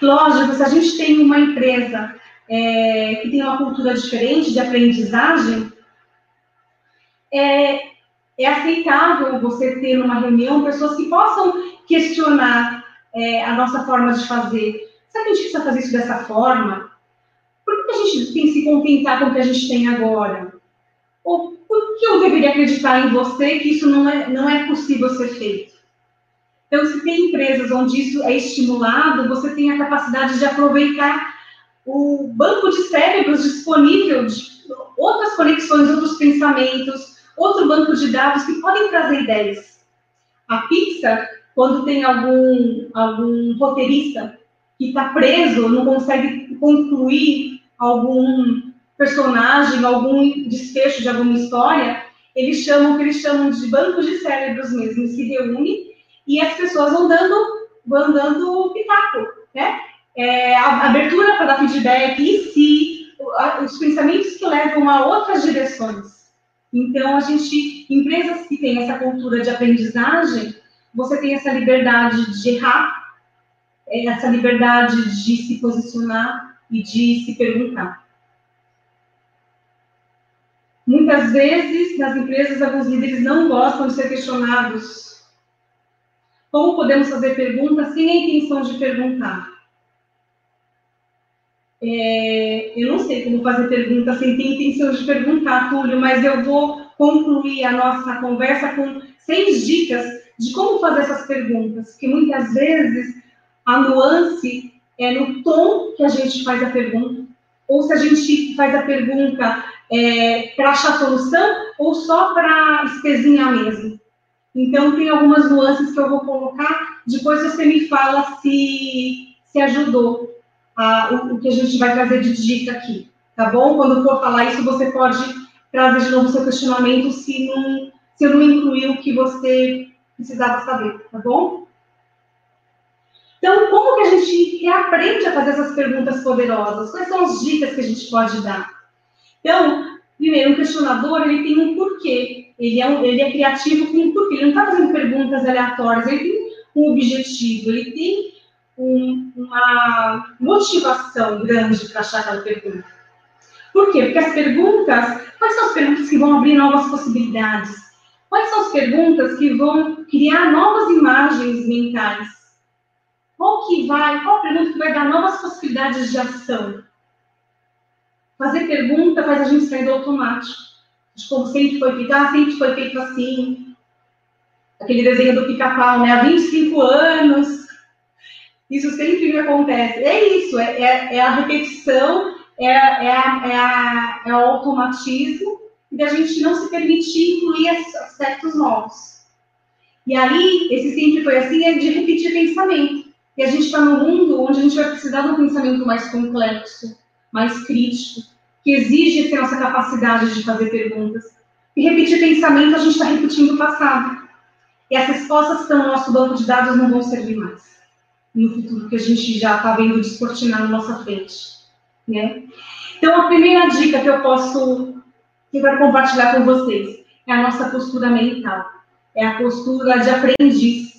Lógico, se a gente tem uma empresa é, que tem uma cultura diferente de aprendizagem, é, é aceitável você ter numa reunião pessoas que possam questionar é, a nossa forma de fazer. Será que a gente precisa fazer isso dessa forma? Gente tem que se contentar com o que a gente tem agora? Ou por que eu deveria acreditar em você que isso não é, não é possível ser feito? Então, se tem empresas onde isso é estimulado, você tem a capacidade de aproveitar o banco de cérebros disponível de outras conexões, outros pensamentos, outro banco de dados que podem trazer ideias. A Pixar, quando tem algum, algum roteirista que está preso, não consegue concluir algum personagem, algum desfecho de alguma história, eles chamam o que eles chamam de banco de cérebros mesmo, se reúne e as pessoas vão dando, vão dando pitaco, né? é, a abertura para dar feedback e se os pensamentos que levam a outras direções. Então, a gente, empresas que têm essa cultura de aprendizagem, você tem essa liberdade de errar, é, essa liberdade de se posicionar e de se perguntar. Muitas vezes, nas empresas, alguns líderes não gostam de ser questionados. Como podemos fazer perguntas sem a intenção de perguntar? É, eu não sei como fazer pergunta sem ter intenção de perguntar, Túlio, mas eu vou concluir a nossa conversa com seis dicas de como fazer essas perguntas, porque muitas vezes a nuance é no tom que a gente faz a pergunta, ou se a gente faz a pergunta é, para achar solução, ou só para espezinhar mesmo. Então, tem algumas nuances que eu vou colocar, depois você me fala se, se ajudou a, o, o, que a gente vai trazer de dica aqui, tá bom? Quando for falar isso, você pode trazer de novo seu questionamento se, não, se eu não incluir o que você precisava saber, tá bom? Então, como que a gente reaprende a fazer essas perguntas poderosas? Quais são as dicas que a gente pode dar? Então, primeiro, um questionador, ele tem um porquê. ele é, um, ele é criativo porque ele não está fazendo perguntas aleatórias, ele tem um objetivo, ele tem um, uma motivação grande para achar aquela pergunta. Por quê? Porque as perguntas, quais são as perguntas que vão abrir novas possibilidades? Quais são as perguntas que vão criar novas imagens mentais? Qual que vai, qual a pergunta que vai dar novas possibilidades de ação? Fazer pergunta faz a gente sair do automático. De como sempre foi feito, ah, sempre foi feito assim. Aquele desenho do pica-pau, né? Há 25 anos. Isso sempre me acontece. É isso, é, é, é a repetição, é, é, a, é, a, é o automatismo da gente não se permitir incluir aspectos novos. E aí, esse sempre foi assim, é de repetir pensamento. E a gente está num mundo onde a gente vai precisar de um pensamento mais complexo, mais crítico, que exige essa nossa capacidade de fazer perguntas. E repetir pensamento, a gente está repetindo o passado. E as respostas que estão no nosso banco de dados não vão servir mais. No futuro que a gente já está vendo descortinar na nossa frente. Né? Então, a primeira dica que eu posso quero compartilhar com vocês é a nossa postura mental. É a postura de aprendiz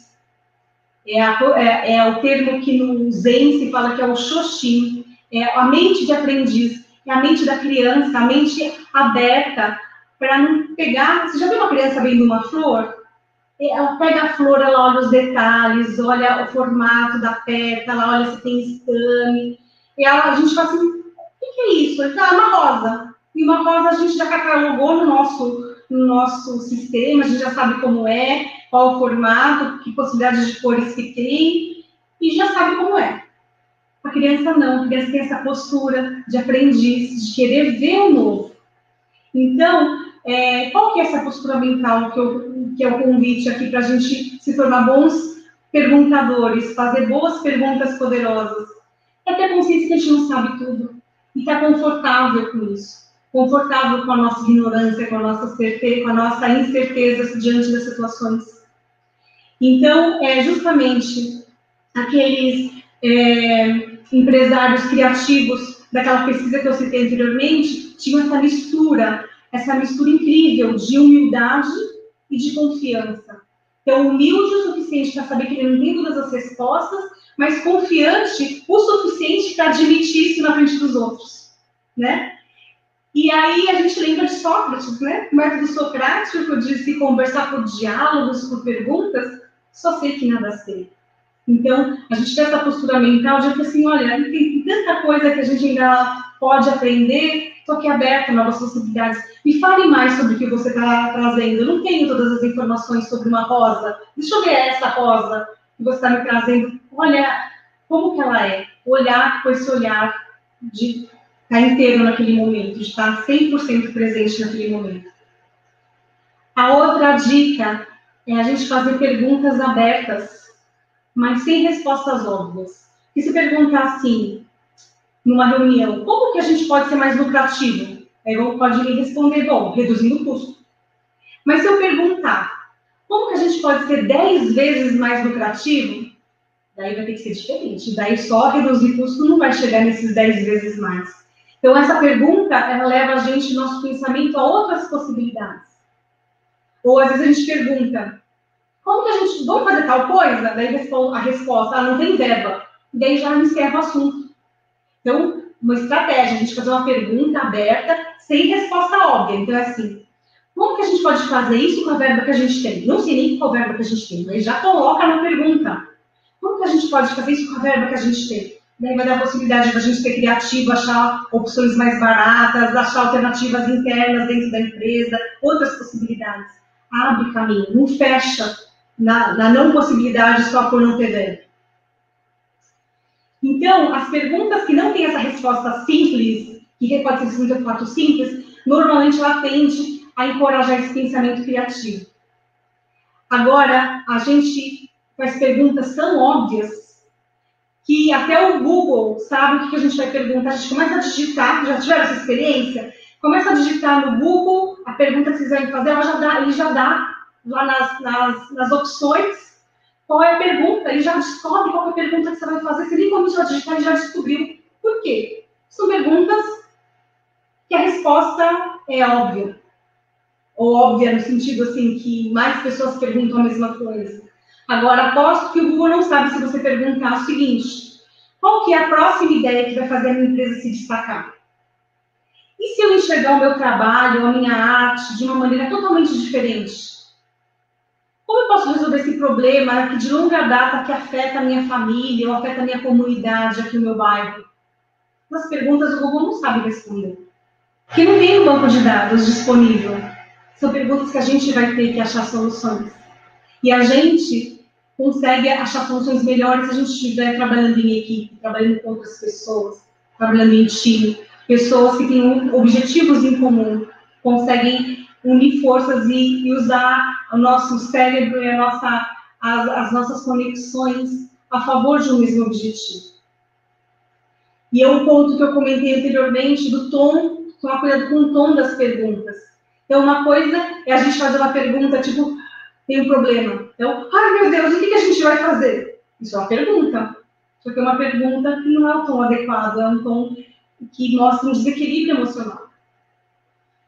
é, a, é, é, o termo que no Zen se fala que é o Shoshin, é a mente de aprendiz, é a mente da criança, a mente aberta para não pegar. Você já viu uma criança vendo uma flor? É, ela pega a flor, ela olha os detalhes, olha o formato da pétala, ela olha se tem estame. E ela, a gente fala assim: o que, que é isso? Ele fala, ah, uma rosa. E uma rosa a gente já catalogou no nosso, no nosso sistema, a gente já sabe como é qual o formato, que possibilidades de cores que tem, e já sabe como é. A criança não, a criança tem essa postura de aprendiz, de querer ver o novo. Então, é, qual que é essa postura mental que, eu, que é o convite aqui para a gente se tornar bons perguntadores, fazer boas perguntas poderosas? É ter consciência que a gente não sabe tudo e estar tá confortável com isso. Confortável com a nossa ignorância, com a nossa certeza, com a nossa incerteza diante das situações. Então, é justamente aqueles é, empresários criativos daquela pesquisa que eu citei anteriormente tinham essa mistura, essa mistura incrível de humildade e de confiança. Então, humilde o suficiente para saber que ele não tem todas as respostas, mas confiante o suficiente para admitir isso na frente dos outros, né? E aí a gente lembra de Sócrates, né? O método socrático de se conversar por diálogos, por perguntas, só sei que nada sei. Então, a gente tem essa postura mental de assim, olha, tem tanta coisa que a gente ainda pode aprender, que é aberta a novas possibilidades. Me fale mais sobre o que você está trazendo. Eu não tenho todas as informações sobre uma rosa. Deixa eu ver essa rosa que você está me trazendo. Olha como que ela é. Olhar com esse olhar de estar tá inteiro naquele momento, de estar 100% presente naquele momento. A outra dica é a gente fazer perguntas abertas, mas sem respostas óbvias. E se perguntar assim, numa reunião, como que a gente pode ser mais lucrativo? Aí pode me responder, bom, reduzindo o custo. Mas se eu perguntar, como que a gente pode ser 10 vezes mais lucrativo? Daí vai ter que ser diferente. Daí só reduzir custo não vai chegar nesses 10 vezes mais. Então, essa pergunta, ela leva a gente, nosso pensamento, a outras possibilidades. Ou às vezes a gente pergunta, como que a gente, vamos fazer tal coisa? Daí a resposta, ah, não tem verba. E daí já encerra o assunto. Então, uma estratégia, a gente fazer uma pergunta aberta, sem resposta óbvia. Então, é assim, como que a gente pode fazer isso com a verba que a gente tem? Não sei nem qual verba que a gente tem, mas já coloca na pergunta. Como que a gente pode fazer isso com a verba que a gente tem? Daí vai dar a possibilidade de a gente ser criativo, achar opções mais baratas, achar alternativas internas dentro da empresa, outras possibilidades abre caminho, não fecha na, na não possibilidade só por não ter verbo. Então, as perguntas que não têm essa resposta simples, que pode ser um fato simples, normalmente ela tende a encorajar esse pensamento criativo. Agora, a gente faz perguntas tão óbvias que até o Google sabe o que a gente vai perguntar. A gente começa a digitar, já tiveram essa experiência? Começa a digitar no Google a pergunta que vocês vão fazer, ela já dá, ele já dá lá nas, nas, nas opções qual é a pergunta, ele já descobre qual é a pergunta que você vai fazer, você nem começou a digitar, ele já descobriu. Por quê? São perguntas que a resposta é óbvia. ou óbvia no sentido assim que mais pessoas perguntam a mesma coisa. Agora, aposto que o Google não sabe se você perguntar o seguinte: qual que é a próxima ideia que vai fazer a minha empresa se destacar? E se eu enxergar o meu trabalho, a minha arte de uma maneira totalmente diferente? Como eu posso resolver esse problema que de longa data que afeta a minha família ou afeta a minha comunidade aqui no meu bairro? As perguntas o Google não sabe responder. Porque não tem um banco de dados disponível. São perguntas que a gente vai ter que achar soluções. E a gente consegue achar soluções melhores se a gente estiver trabalhando em equipe, trabalhando com outras pessoas, trabalhando em time. Pessoas que têm objetivos em comum, conseguem unir forças e, e usar o nosso cérebro e nossa, as, as nossas conexões a favor de um mesmo objetivo. E é um ponto que eu comentei anteriormente do tom, tomar cuidado com o tom das perguntas. Então, uma coisa é a gente fazer uma pergunta, tipo, tem um problema. Então, ai meu Deus, o que, a gente vai fazer? Isso é uma pergunta. Só que é uma pergunta que não é o tom adequado, é um tom que mostra um desequilíbrio emocional.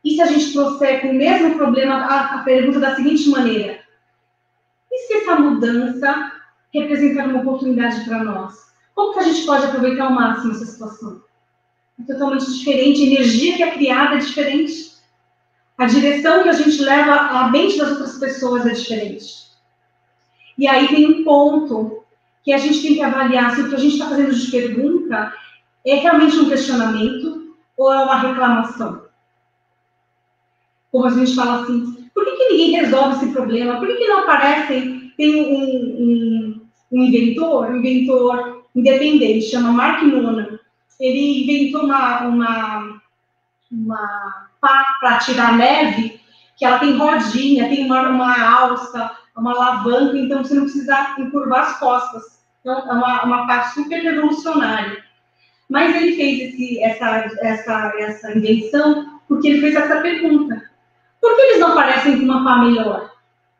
E se a gente trouxer com o mesmo problema a, a pergunta da seguinte maneira: e se essa mudança representar uma oportunidade para nós? Como que a gente pode aproveitar ao máximo essa situação? É totalmente diferente, a energia que é criada é diferente. A direção que a gente leva à mente das outras pessoas é diferente. E aí tem um ponto que a gente tem que avaliar se o que a gente está fazendo de pergunta é realmente um questionamento ou é uma reclamação. Como a gente fala assim, por que, que ninguém resolve esse problema? Por que, que não aparece? Tem um, um, um inventor, um inventor independente, chama Mark Nona. Ele inventou uma, uma, uma para tirar neve, que ela tem rodinha, tem uma, uma alça, uma alavanca, então você não precisa encurvar as costas. Então, é uma, uma pá super revolucionária. Mas ele fez esse, essa, essa, essa invenção porque ele fez essa pergunta. Por que eles não parecem com uma pá melhor?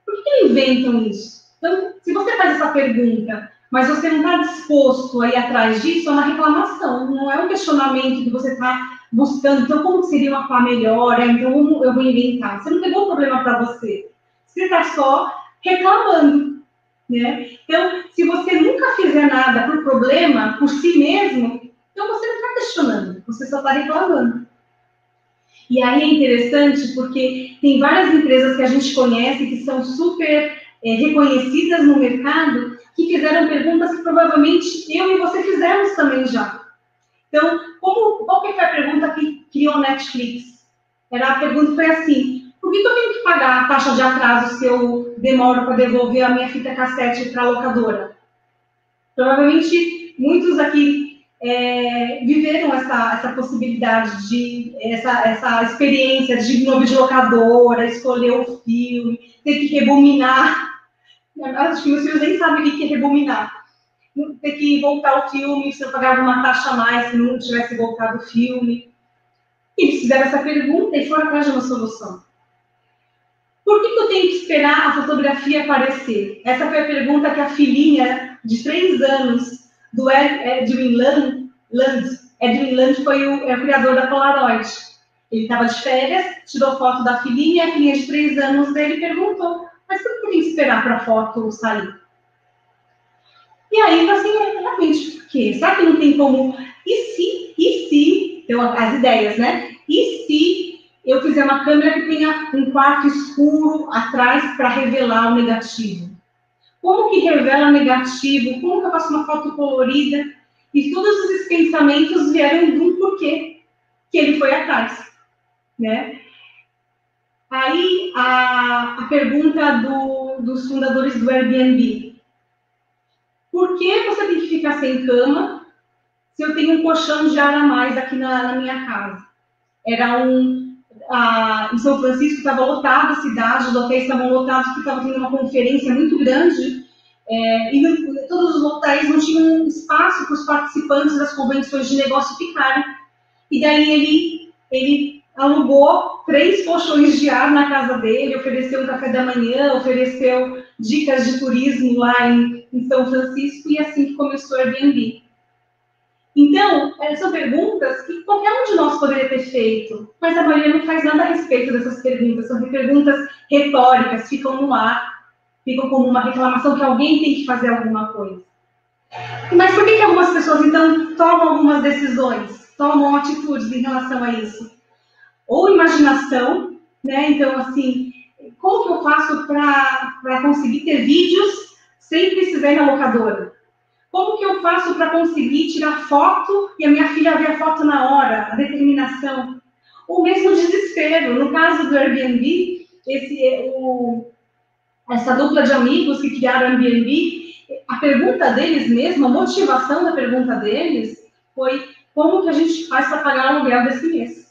Por que inventam isso? Então, se você faz essa pergunta, mas você não está disposto a ir atrás disso, é uma reclamação, não é um questionamento que você está buscando, então, como seria uma pá melhor? Então, como eu vou inventar? Você não pegou o problema para você. Você está só reclamando. Né? Então, se você nunca fizer nada por problema, por si mesmo, então você não está questionando, você só está reclamando. E aí é interessante porque tem várias empresas que a gente conhece que são super é, reconhecidas no mercado que fizeram perguntas que provavelmente eu e você fizemos também já. Então, como, qual que foi a pergunta que criou a Netflix? Era a pergunta foi assim: por que, eu tenho que pagar a taxa de atraso se eu demoro para devolver a minha fita cassete para a locadora? Provavelmente muitos aqui é, viveram essa, essa possibilidade de essa, essa experiência de ir no de locadora, escolher o filme, ter que rebominar. Acho que filhos nem sabem o que é rebominar ter que voltar o filme, você pagava uma taxa a mais se não tivesse voltado o filme. Eles fizeram essa pergunta e foram atrás de uma solução. Por que, que, eu tenho que esperar a fotografia aparecer? Essa foi a pergunta que a filhinha de três anos do Edwin Land, Land Edwin Land foi o, é o criador da Polaroid. Ele estava de férias, tirou foto da filhinha, a filhinha de três anos dele perguntou: Mas por que esperar para a foto sair? E aí, assim, é, realmente, por quê? Será que não tem como? E se, e se, então, as ideias, né? E se eu fizer uma câmera que tenha um quarto escuro atrás para revelar o negativo? Como que revela negativo? Como que eu faço uma foto colorida? E todos esses pensamentos vieram de um porquê que ele foi atrás, né? Aí, a, a pergunta do, dos fundadores do Airbnb. Por que você tem que ficar sem cama se eu tenho um colchão de ar a mais aqui na, na minha casa? Era um. Em São Francisco estava lotada a cidade, os hotéis estavam lotados porque estava tendo uma conferência muito grande é, e todos os hotéis não tinham espaço para os participantes das convenções de negócio ficarem. E daí ele, ele alugou três colchões de ar na casa dele, ofereceu um café da manhã, ofereceu dicas de turismo lá em, em São Francisco, e assim que começou o Airbnb. Então, eh, são perguntas que qualquer um de nós poderia ter feito, mas a maioria não faz nada a respeito dessas perguntas. São perguntas retóricas, ficam no ar, ficam como uma reclamação que alguém tem que fazer alguma coisa. Mas por que, que algumas pessoas, então, tomam algumas decisões, tomam atitudes em relação a isso? Ou imaginação, né? Então, assim, como que eu faço para conseguir ter vídeos sem precisar ir na locadora? Como que eu faço para conseguir tirar foto e a minha filha ver a foto na hora? A determinação. Ou mesmo desespero. No caso do Airbnb, esse, o, essa dupla de amigos que criaram o Airbnb, a pergunta deles mesmo, a motivação da pergunta deles foi como que a gente faz para pagar o aluguel desse mês?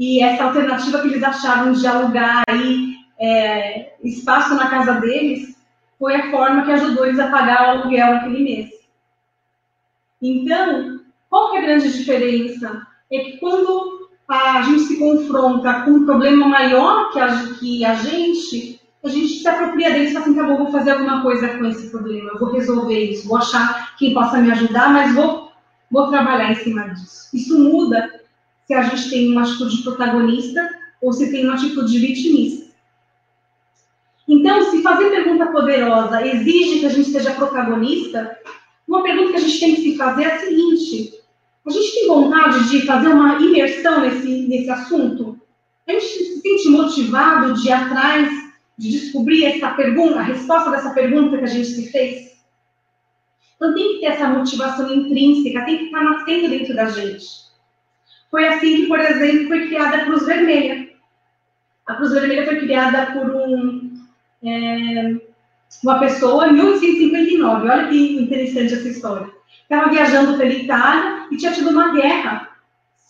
E essa alternativa que eles acharam de alugar aí é, espaço na casa deles foi a forma que ajudou eles a pagar o aluguel naquele mês. Então, qual é a grande diferença? É que quando a gente se confronta com um problema maior que a, que a gente, a gente se apropria dele e fala assim, tá bom, vou fazer alguma coisa com esse problema, vou resolver isso, vou achar quem possa me ajudar, mas vou, vou trabalhar em cima disso. Isso muda se a gente tem uma atitude de protagonista ou se tem uma atitude de vitimista. Então, se fazer pergunta poderosa exige que a gente seja protagonista, uma pergunta que a gente tem que se fazer é a seguinte: a gente tem vontade de fazer uma imersão nesse, nesse assunto? A gente se sente motivado de ir atrás, de descobrir essa pergunta, a resposta dessa pergunta que a gente se fez? Então, tem que ter essa motivação intrínseca, tem que estar nascendo dentro da gente. Foi assim que, por exemplo, foi criada a Cruz Vermelha. A Cruz Vermelha foi criada por um é, uma pessoa em 1859. Olha que interessante essa história. Estava viajando pela Itália e tinha tido uma guerra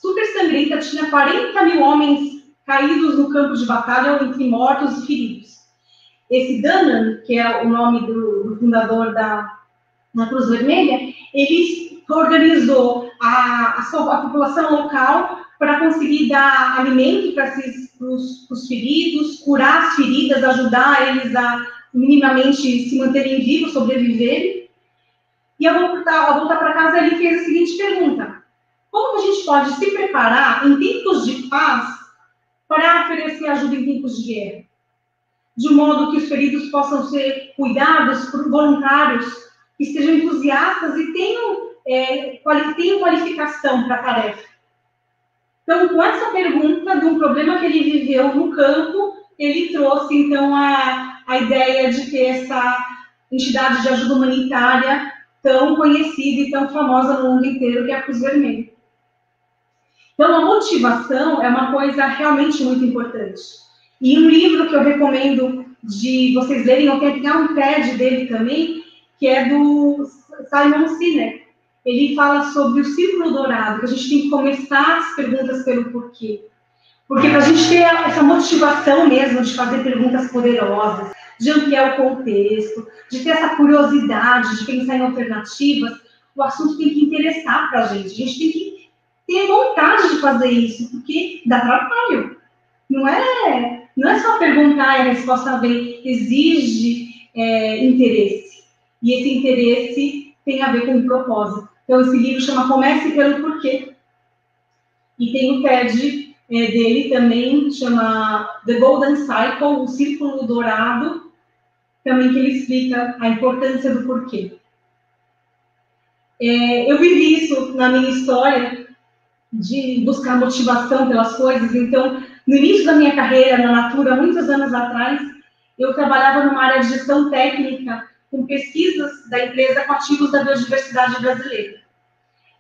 super sangrenta, tinha 40 mil homens caídos no campo de batalha, entre mortos e feridos. Esse Danan, que é o nome do, do fundador da, da Cruz Vermelha, ele organizou a, a, sua, a população local para conseguir dar alimento para os feridos, curar as feridas, ajudar eles a minimamente se manterem vivos, sobreviverem. E ao voltar, voltar para casa, ele fez a seguinte pergunta: Como a gente pode se preparar em tempos de paz para oferecer ajuda em tempos de guerra? De modo que os feridos possam ser cuidados por voluntários que estejam entusiastas e tenham, é, tenham qualificação para a tarefa. Então, com essa pergunta de um problema que ele viveu no campo, ele trouxe, então, a, a ideia de ter essa entidade de ajuda humanitária tão conhecida e tão famosa no mundo inteiro, que é a Cruz Vermelha. Então, a motivação é uma coisa realmente muito importante. E um livro que eu recomendo de vocês lerem, eu tenho até um TED dele também, que é do Simon Sinek. Ele fala sobre o círculo dourado, que a gente tem que começar as perguntas pelo porquê. Porque para a gente ter essa motivação mesmo de fazer perguntas poderosas, de ampliar o contexto, de ter essa curiosidade, de pensar em alternativas, o assunto tem que interessar para a gente. A gente tem que ter vontade de fazer isso, porque dá trabalho. Não é, não é só perguntar e a resposta vem, exige é, interesse. E esse interesse tem a ver com o propósito. Então, esse livro chama Comece pelo Porquê. E tem o TED é, dele também, chama The Golden Cycle, o Círculo Dourado, também que ele explica a importância do porquê. É, eu vivi isso na minha história, de buscar motivação pelas coisas. Então, no início da minha carreira na Natura, muitos anos atrás, eu trabalhava numa área de gestão técnica com pesquisas da empresa com ativos da biodiversidade brasileira.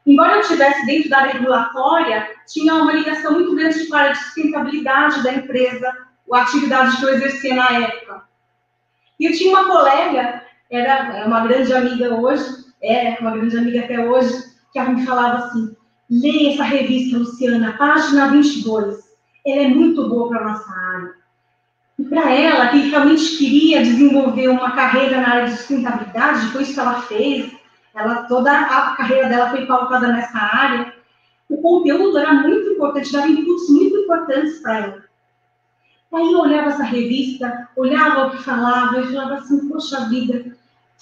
Embora eu estivesse dentro da regulatória, tinha uma ligação muito grande com a sustentabilidade da empresa, a atividade que eu exercia na época. E eu tinha uma colega, era é uma grande amiga hoje, é uma grande amiga até hoje, que ela me falava assim, leia essa revista, Luciana, página 22, ela é muito boa para a nossa área. E para ela, que realmente queria desenvolver uma carreira na área de sustentabilidade, foi isso que ela fez, ela, toda a carreira dela foi pautada nessa área. O conteúdo era muito importante, dava inputs muito importantes para ela. Aí eu olhava essa revista, olhava o que falava e falava assim, poxa vida,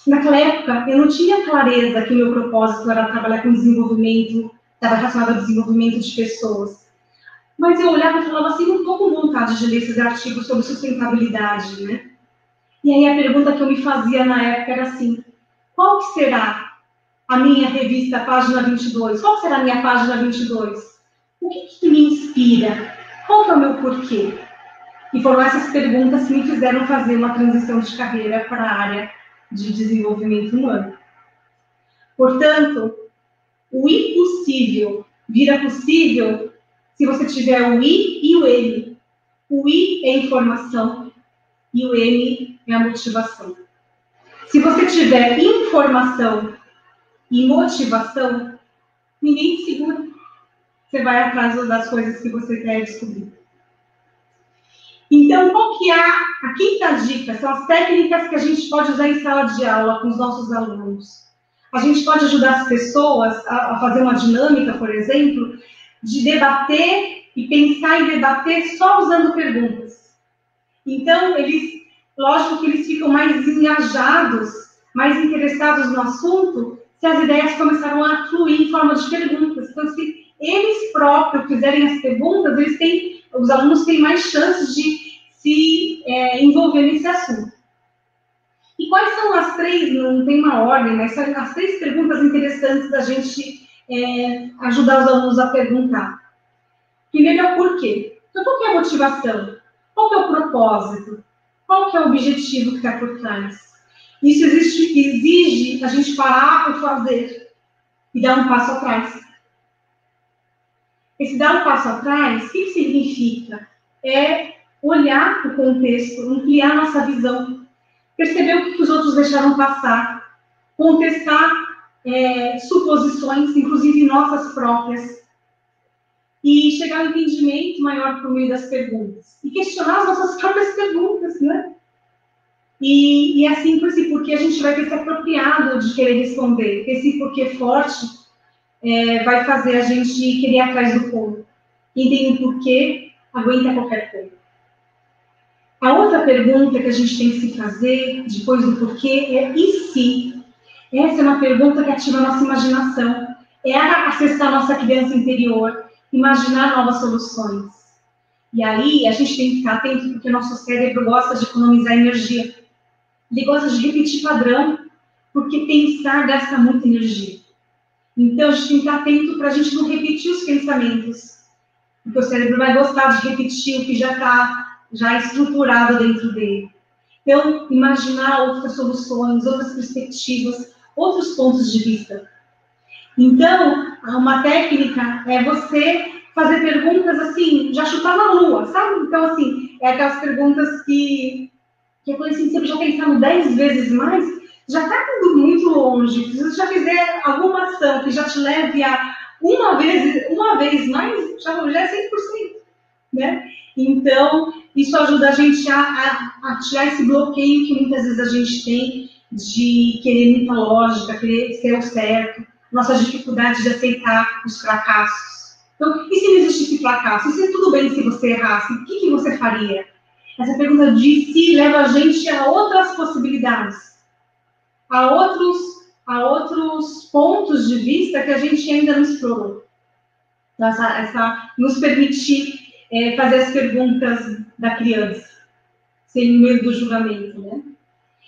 naquela época, eu não tinha clareza que meu propósito era trabalhar com desenvolvimento, estava relacionado ao desenvolvimento de pessoas. Mas eu olhava e falava assim, não estou com vontade de ler esses artigos sobre sustentabilidade, né? E aí a pergunta que eu me fazia na época era assim, qual que será a minha revista Página 22? Qual será a minha página 22? O que, que me inspira? Qual é o meu porquê? E foram essas perguntas que me fizeram fazer uma transição de carreira para a área de desenvolvimento humano. Portanto, o impossível vira possível se você tiver o I e o M. O I é informação e o M é a motivação. Se você tiver informação e motivação, ninguém te segura. Você vai atrás das coisas que você quer descobrir. Então, qual que é a quinta dica? São as técnicas que a gente pode usar em sala de aula com os nossos alunos. A gente pode ajudar as pessoas a, a fazer uma dinâmica, por exemplo, de debater e pensar em debater só usando perguntas. Então, eles, lógico que eles ficam mais engajados, mais interessados no assunto, se as ideias começaram a fluir em forma de perguntas. Então, se eles próprios fizerem as perguntas, eles têm os alunos têm mais chances de se é, envolver nesse assunto. E quais são as três, não tem uma ordem, mas são as três perguntas interessantes da gente é, ajudar os alunos a perguntar. Primeiro é o porquê. Então, qual é a motivação? Qual é o propósito? Qual é o objetivo que está por trás? Isso existe, exige a gente parar e fazer e dar um passo atrás. Esse dar um passo atrás, o que significa? É olhar o contexto, ampliar nossa visão, perceber o que os outros deixaram passar, contestar é, suposições, inclusive nossas próprias, e chegar a um entendimento maior por meio das perguntas. E questionar as nossas próprias perguntas, né? E, e assim, por esse porquê, a gente vai ter se apropriado de querer responder. Esse porquê forte é, vai fazer a gente querer ir atrás do ponto. Quem tem um porquê, aguenta qualquer coisa. A outra pergunta que a gente tem que se fazer depois do porquê é e se? Essa é uma pergunta que ativa a nossa imaginação. É acessar a nossa criança interior, imaginar novas soluções. E aí a gente tem que ficar atento porque o nosso cérebro gosta de economizar energia. Ele gosta de repetir padrão, porque pensar gasta muita energia. Então, a gente tem que estar atento para a gente não repetir os pensamentos. Porque o cérebro vai gostar de repetir o que já está já estruturado dentro dele. Então, imaginar outras soluções, outras perspectivas, outros pontos de vista. Então, uma técnica é você fazer perguntas assim, já chutar na lua, sabe? Então, assim, é aquelas perguntas que, que eu falei assim, você já pensando dez vezes mais, já está indo muito longe, se você já fizer alguma ação que já te leve a uma vez, uma vez mais, já, já é 100%. Né? Então, isso ajuda a gente a, a, a, tirar esse bloqueio que muitas vezes a gente tem de querer muita lógica, querer ser o certo, nossa dificuldade de aceitar os fracassos. Então, e se não existisse fracasso? E se tudo bem se você errasse? O que, que você faria? Essa pergunta de si leva a gente a outras possibilidades a outros, a outros pontos de vista que a gente ainda não explorou. Então, essa, essa nos permitir é, fazer as perguntas da criança, sem medo do julgamento, né?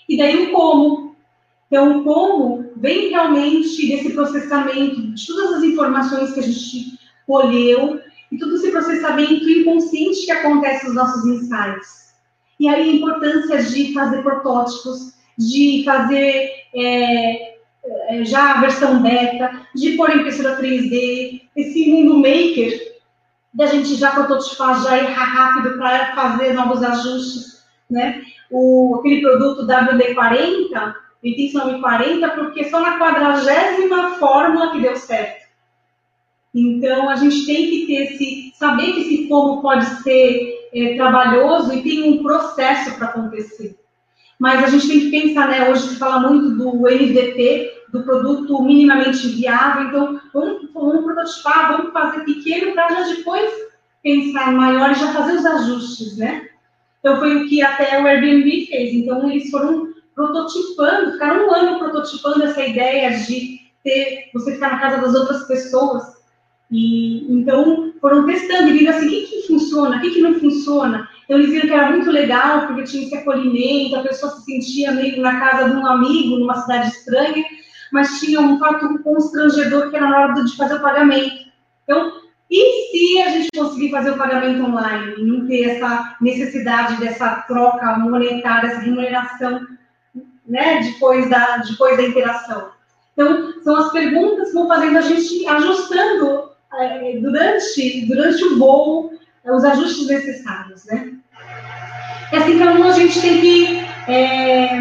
E daí o como. Então, o como vem realmente desse processamento de todas as informações que a gente colheu e todo esse processamento inconsciente que acontece nos nossos insights. E aí a importância de fazer protótipos, de fazer é, é, já a versão beta, de pôr impressora 3D, esse mundo maker, da gente já prototipar, já ir rápido para fazer novos ajustes, né? O, aquele produto WD-40, ele tem esse nome 40 porque só na quadragésima fórmula que deu certo. Então, a gente tem que ter esse, saber que esse como pode ser é, trabalhoso e tem um processo para acontecer mas a gente tem que pensar, né? Hoje se fala muito do MVP, do produto minimamente viável, então vamos, vamos prototipar, vamos fazer pequeno para já depois pensar maior e já fazer os ajustes, né? Então foi o que até o Airbnb fez. Então eles foram prototipando, ficaram um ano prototipando essa ideia de ter, você ficar na casa das outras pessoas. E então foram testando e viram assim, o que, que funciona, o que, que não funciona. Então eles viram que era muito legal, porque tinha esse acolhimento, a pessoa se sentia meio na casa de um amigo, numa cidade estranha, mas tinha um fato constrangedor que era na hora de fazer o pagamento. Então, e se a gente conseguir fazer o pagamento online e não ter essa necessidade dessa troca monetária, essa remuneração, né, depois da, depois da interação? Então, são as perguntas que vão fazendo a gente ajustando é, durante, durante o voo é, os ajustes necessários, né? E assim, então, a gente tem que é,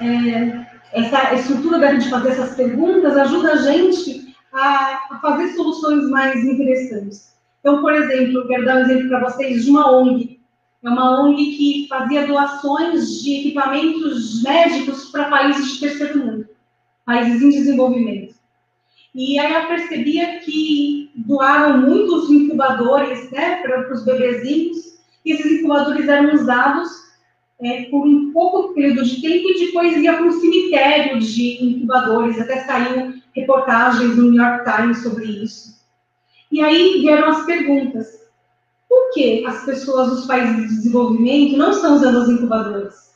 é, essa estrutura da gente fazer essas perguntas ajuda a gente a, a fazer soluções mais interessantes. Então, por exemplo, eu quero dar um exemplo para vocês de uma ONG. É uma ONG que fazia doações de equipamentos médicos para países de terceiro mundo, países em desenvolvimento. E aí eu percebia que doaram muitos incubadores né, para os bebezinhos, e esses incubadores eram usados é, por um pouco período de tempo e depois ia para um cemitério de incubadores, até saiu reportagens no New York Times sobre isso. E aí vieram as perguntas. Por que as pessoas dos países de desenvolvimento não estão usando as incubadoras?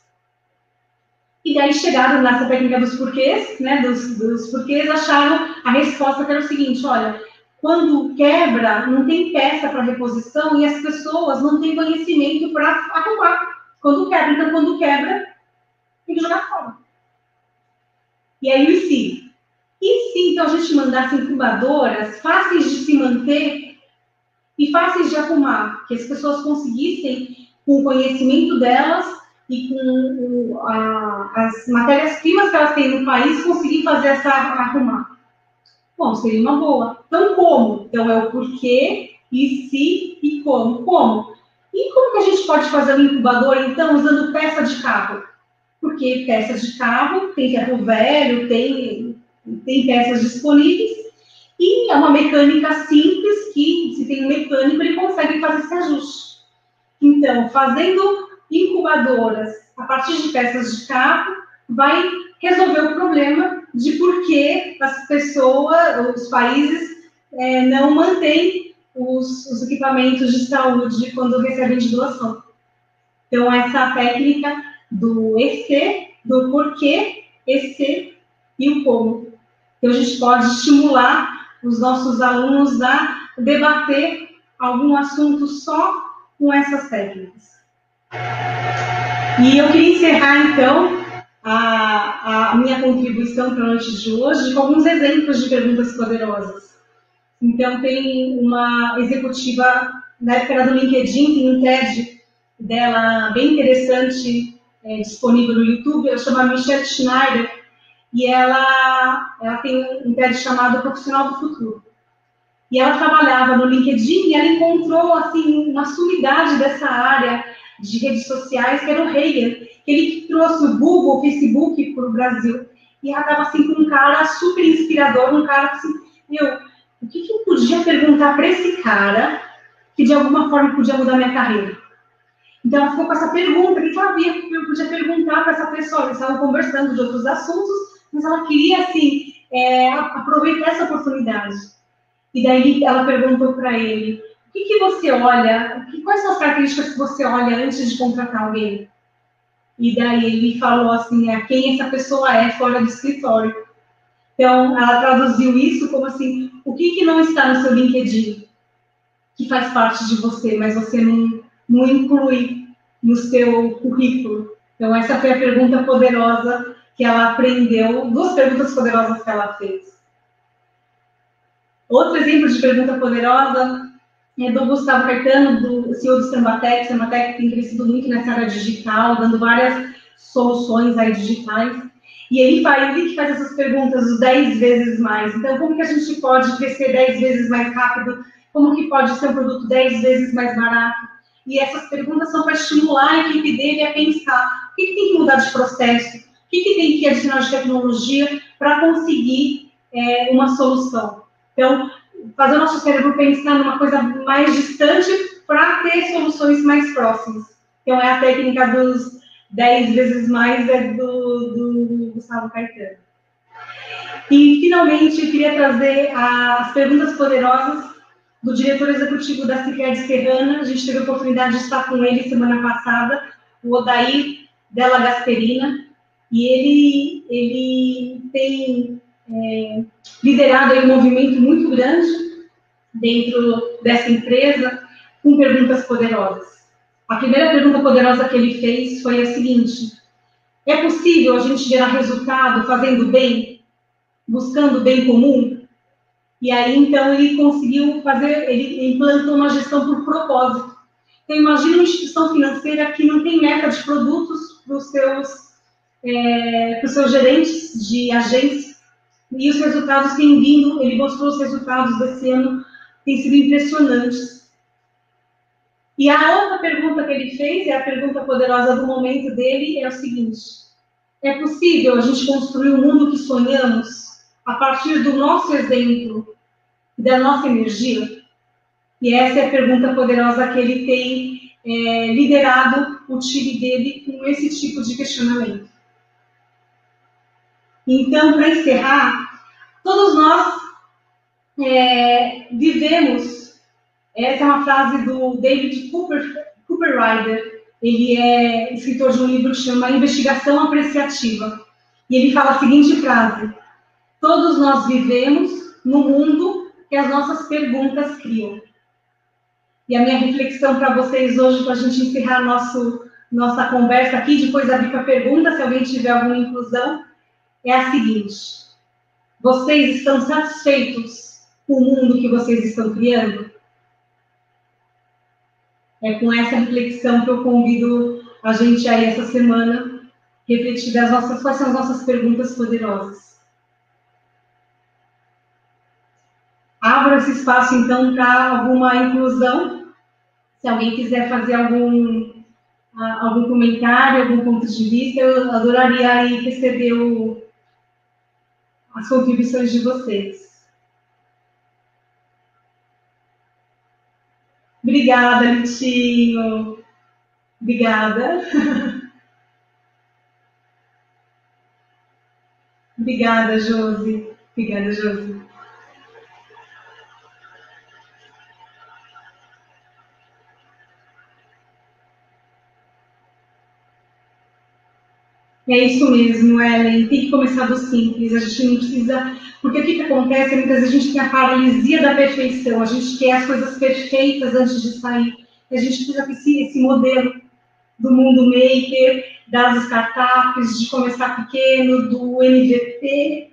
E daí chegaram nessa técnica dos porquês, né, dos, dos porquês, acharam a resposta que era o seguinte, olha, quando quebra, não tem peça para reposição e as pessoas não têm conhecimento para arrumar. Quando quebra, então quando quebra, tem que jogar fora. E aí o sim. E se então a gente mandasse incubadoras fáceis de se manter e fáceis de arrumar, que as pessoas conseguissem, com o conhecimento delas e com a, as matérias-primas que elas têm no país, conseguir fazer essa arrumar? Bom, seria uma boa. Então, como? Então, é o porquê, e se, e como. Como? E como que a gente pode fazer um incubador, então, usando peça de carro? Porque peças de carro tem ferro velho, tem tem peças disponíveis e é uma mecânica simples que, se tem um mecânico, ele consegue fazer esse ajuste. Então, fazendo incubadoras a partir de peças de carro, vai resolver o problema de por que as pessoas, os países, é, não mantêm os, os, equipamentos de saúde quando recebem de doação. Então, essa técnica do EC, do porquê, EC e o como. Então, a gente pode estimular os nossos alunos a debater algum assunto só com essas técnicas. E eu queria encerrar, então, a, a minha contribuição para a noite de hoje com alguns exemplos de perguntas poderosas. Então, tem uma executiva, na época do LinkedIn, tem um TED dela bem interessante, é, disponível no YouTube, ela chama Michelle Schneider, e ela, ela tem um TED chamado Profissional do Futuro. E ela trabalhava no LinkedIn e ela encontrou assim uma sumidade dessa área de redes sociais, que era o Reagan, que ele trouxe o Google, o Facebook para o Brasil. E ela estava assim com um cara super inspirador, um cara assim, meu, o que, que eu podia perguntar para esse cara que de alguma forma podia mudar minha carreira? Então ela ficou com essa pergunta, que ela via que eu podia perguntar para essa pessoa? Eles estavam conversando de outros assuntos, mas ela queria, assim, é, aproveitar essa oportunidade. E daí ela perguntou para ele, o que, que você olha, que, quais são as características que você olha antes de contratar alguém? E daí ele falou assim, a quem essa pessoa é fora do escritório. Então, ela traduziu isso como assim, o que, que não está no seu LinkedIn, que faz parte de você, mas você não, não inclui no seu currículo. Então, essa foi a pergunta poderosa que ela aprendeu, duas perguntas poderosas que ela fez. Outro exemplo de pergunta poderosa é do Gustavo Caetano, do CEO do Sambatec. Sambatec tem crescido muito nessa área digital, dando várias soluções aí digitais. E ele faz, ele que faz essas perguntas 10 vezes mais. Então, como que a gente pode crescer 10 vezes mais rápido? Como que pode ser um produto 10 vezes mais barato? E essas perguntas são para estimular a equipe dele a pensar o que, que tem que mudar de processo, o que, que tem que adicionar de tecnologia para conseguir é, uma solução? Então, fazer o nosso cérebro pensar numa coisa mais distante para ter soluções mais próximas. Então, é a técnica dos 10 vezes mais é do, do Gustavo Caetano. E, finalmente, eu queria trazer as perguntas poderosas do diretor executivo da Cicred Serrana. A gente teve a oportunidade de estar com ele semana passada, o Odair Della Gasperina, e ele, ele tem é, liderado um movimento muito grande dentro dessa empresa com perguntas poderosas. A primeira pergunta poderosa que ele fez foi a seguinte: é possível a gente gerar resultado fazendo bem, buscando bem comum? E aí, então, ele conseguiu fazer, ele implantou uma gestão por propósito. Então, imagina uma instituição financeira que não tem meta de produtos para os seus, é, para os seus gerentes de agência, e os resultados têm vindo, ele mostrou os resultados desse ano, têm sido impressionantes. E a outra pergunta que ele fez, é a pergunta poderosa do momento dele, é o seguinte: é possível a gente construir o mundo que sonhamos a partir do nosso exemplo da nossa energia? E essa é a pergunta poderosa que ele tem é, liderado o time dele com esse tipo de questionamento. Então, para encerrar, todos nós é, vivemos essa é uma frase do David Cooper, Cooper Ryder. Ele é escritor de um livro que chama Investigação Apreciativa. E ele fala a seguinte frase: Todos nós vivemos no mundo que as nossas perguntas criam. E a minha reflexão para vocês hoje, para a gente encerrar nosso, nossa conversa aqui, depois abrir para pergunta, se alguém tiver alguma inclusão, é a seguinte: Vocês estão satisfeitos com o mundo que vocês estão criando? É com essa reflexão que eu convido a gente aí essa semana refletir das nossas, quais são as nossas perguntas poderosas. Abra esse espaço, então, para alguma inclusão. Se alguém quiser fazer algum, algum comentário, algum ponto de vista, eu adoraria aí receber o, as contribuições de vocês. Obrigada, Litinho. Obrigada. Obrigada, Josi. Obrigada, Josi. É isso mesmo, Ellen. Tem que começar do simples. A gente não precisa. Porque o que, que acontece? Muitas vezes a gente tem a paralisia da perfeição. A gente quer as coisas perfeitas antes de sair. A gente precisa esse, esse modelo do mundo maker, das startups, de começar pequeno, do MVP,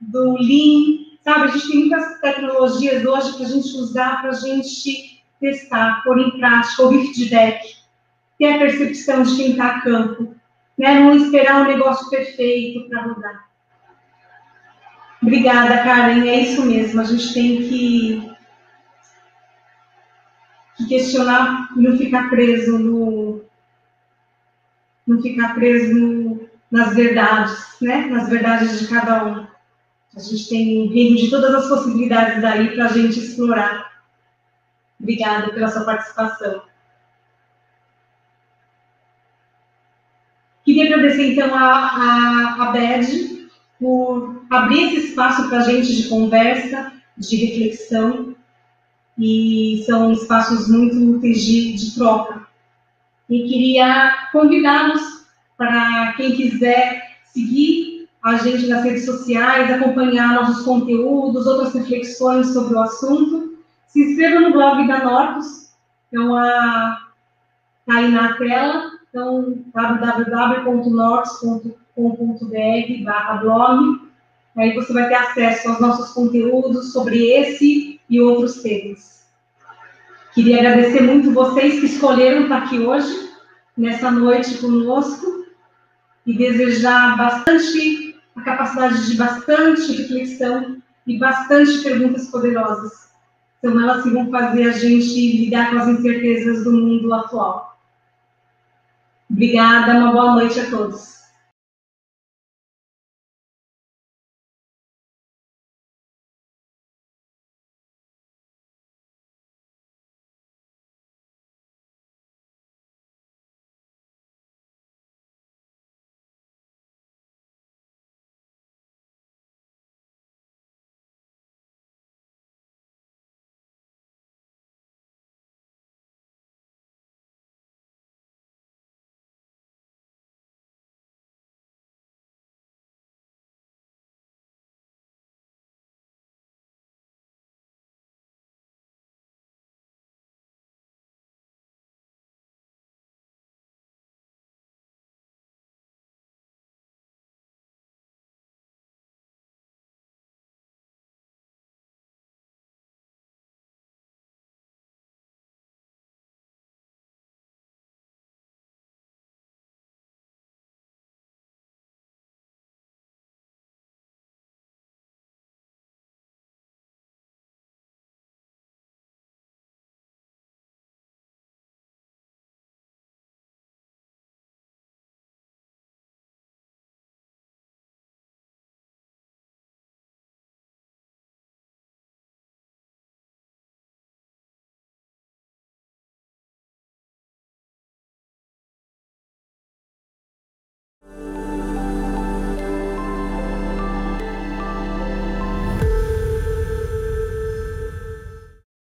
do Lean. Sabe? A gente tem muitas tecnologias hoje para a gente usar, para a gente testar, pôr em prática, ouvir feedback, ter a percepção de quem está a campo né? Não esperar um negócio perfeito para rodar. Obrigada, Karen. É isso mesmo. A gente tem que, que questionar e não ficar preso no. Não ficar preso no, nas verdades, né? Nas verdades de cada um. A gente tem um reino de todas as possibilidades aí para a gente explorar. Obrigada pela sua participação. Queria agradecer, então, a, a, a BED por abrir esse espaço para a gente de conversa, de reflexão, e são espaços muito úteis de, de troca. E queria convidá-los para quem quiser seguir a gente nas redes sociais, acompanhar nossos conteúdos, outras reflexões sobre o assunto. Se inscreva no blog da Nortus, então a, tá aí na tela, então, www.nortes.com.br barra blog. Aí você vai ter acesso aos nossos conteúdos sobre esse e outros temas. Queria agradecer muito vocês que escolheram estar aqui hoje, nessa noite conosco, e desejar bastante, a capacidade de bastante reflexão e bastante perguntas poderosas. São elas que vão fazer a gente lidar com as incertezas do mundo atual. Obrigada, uma boa noite a todos.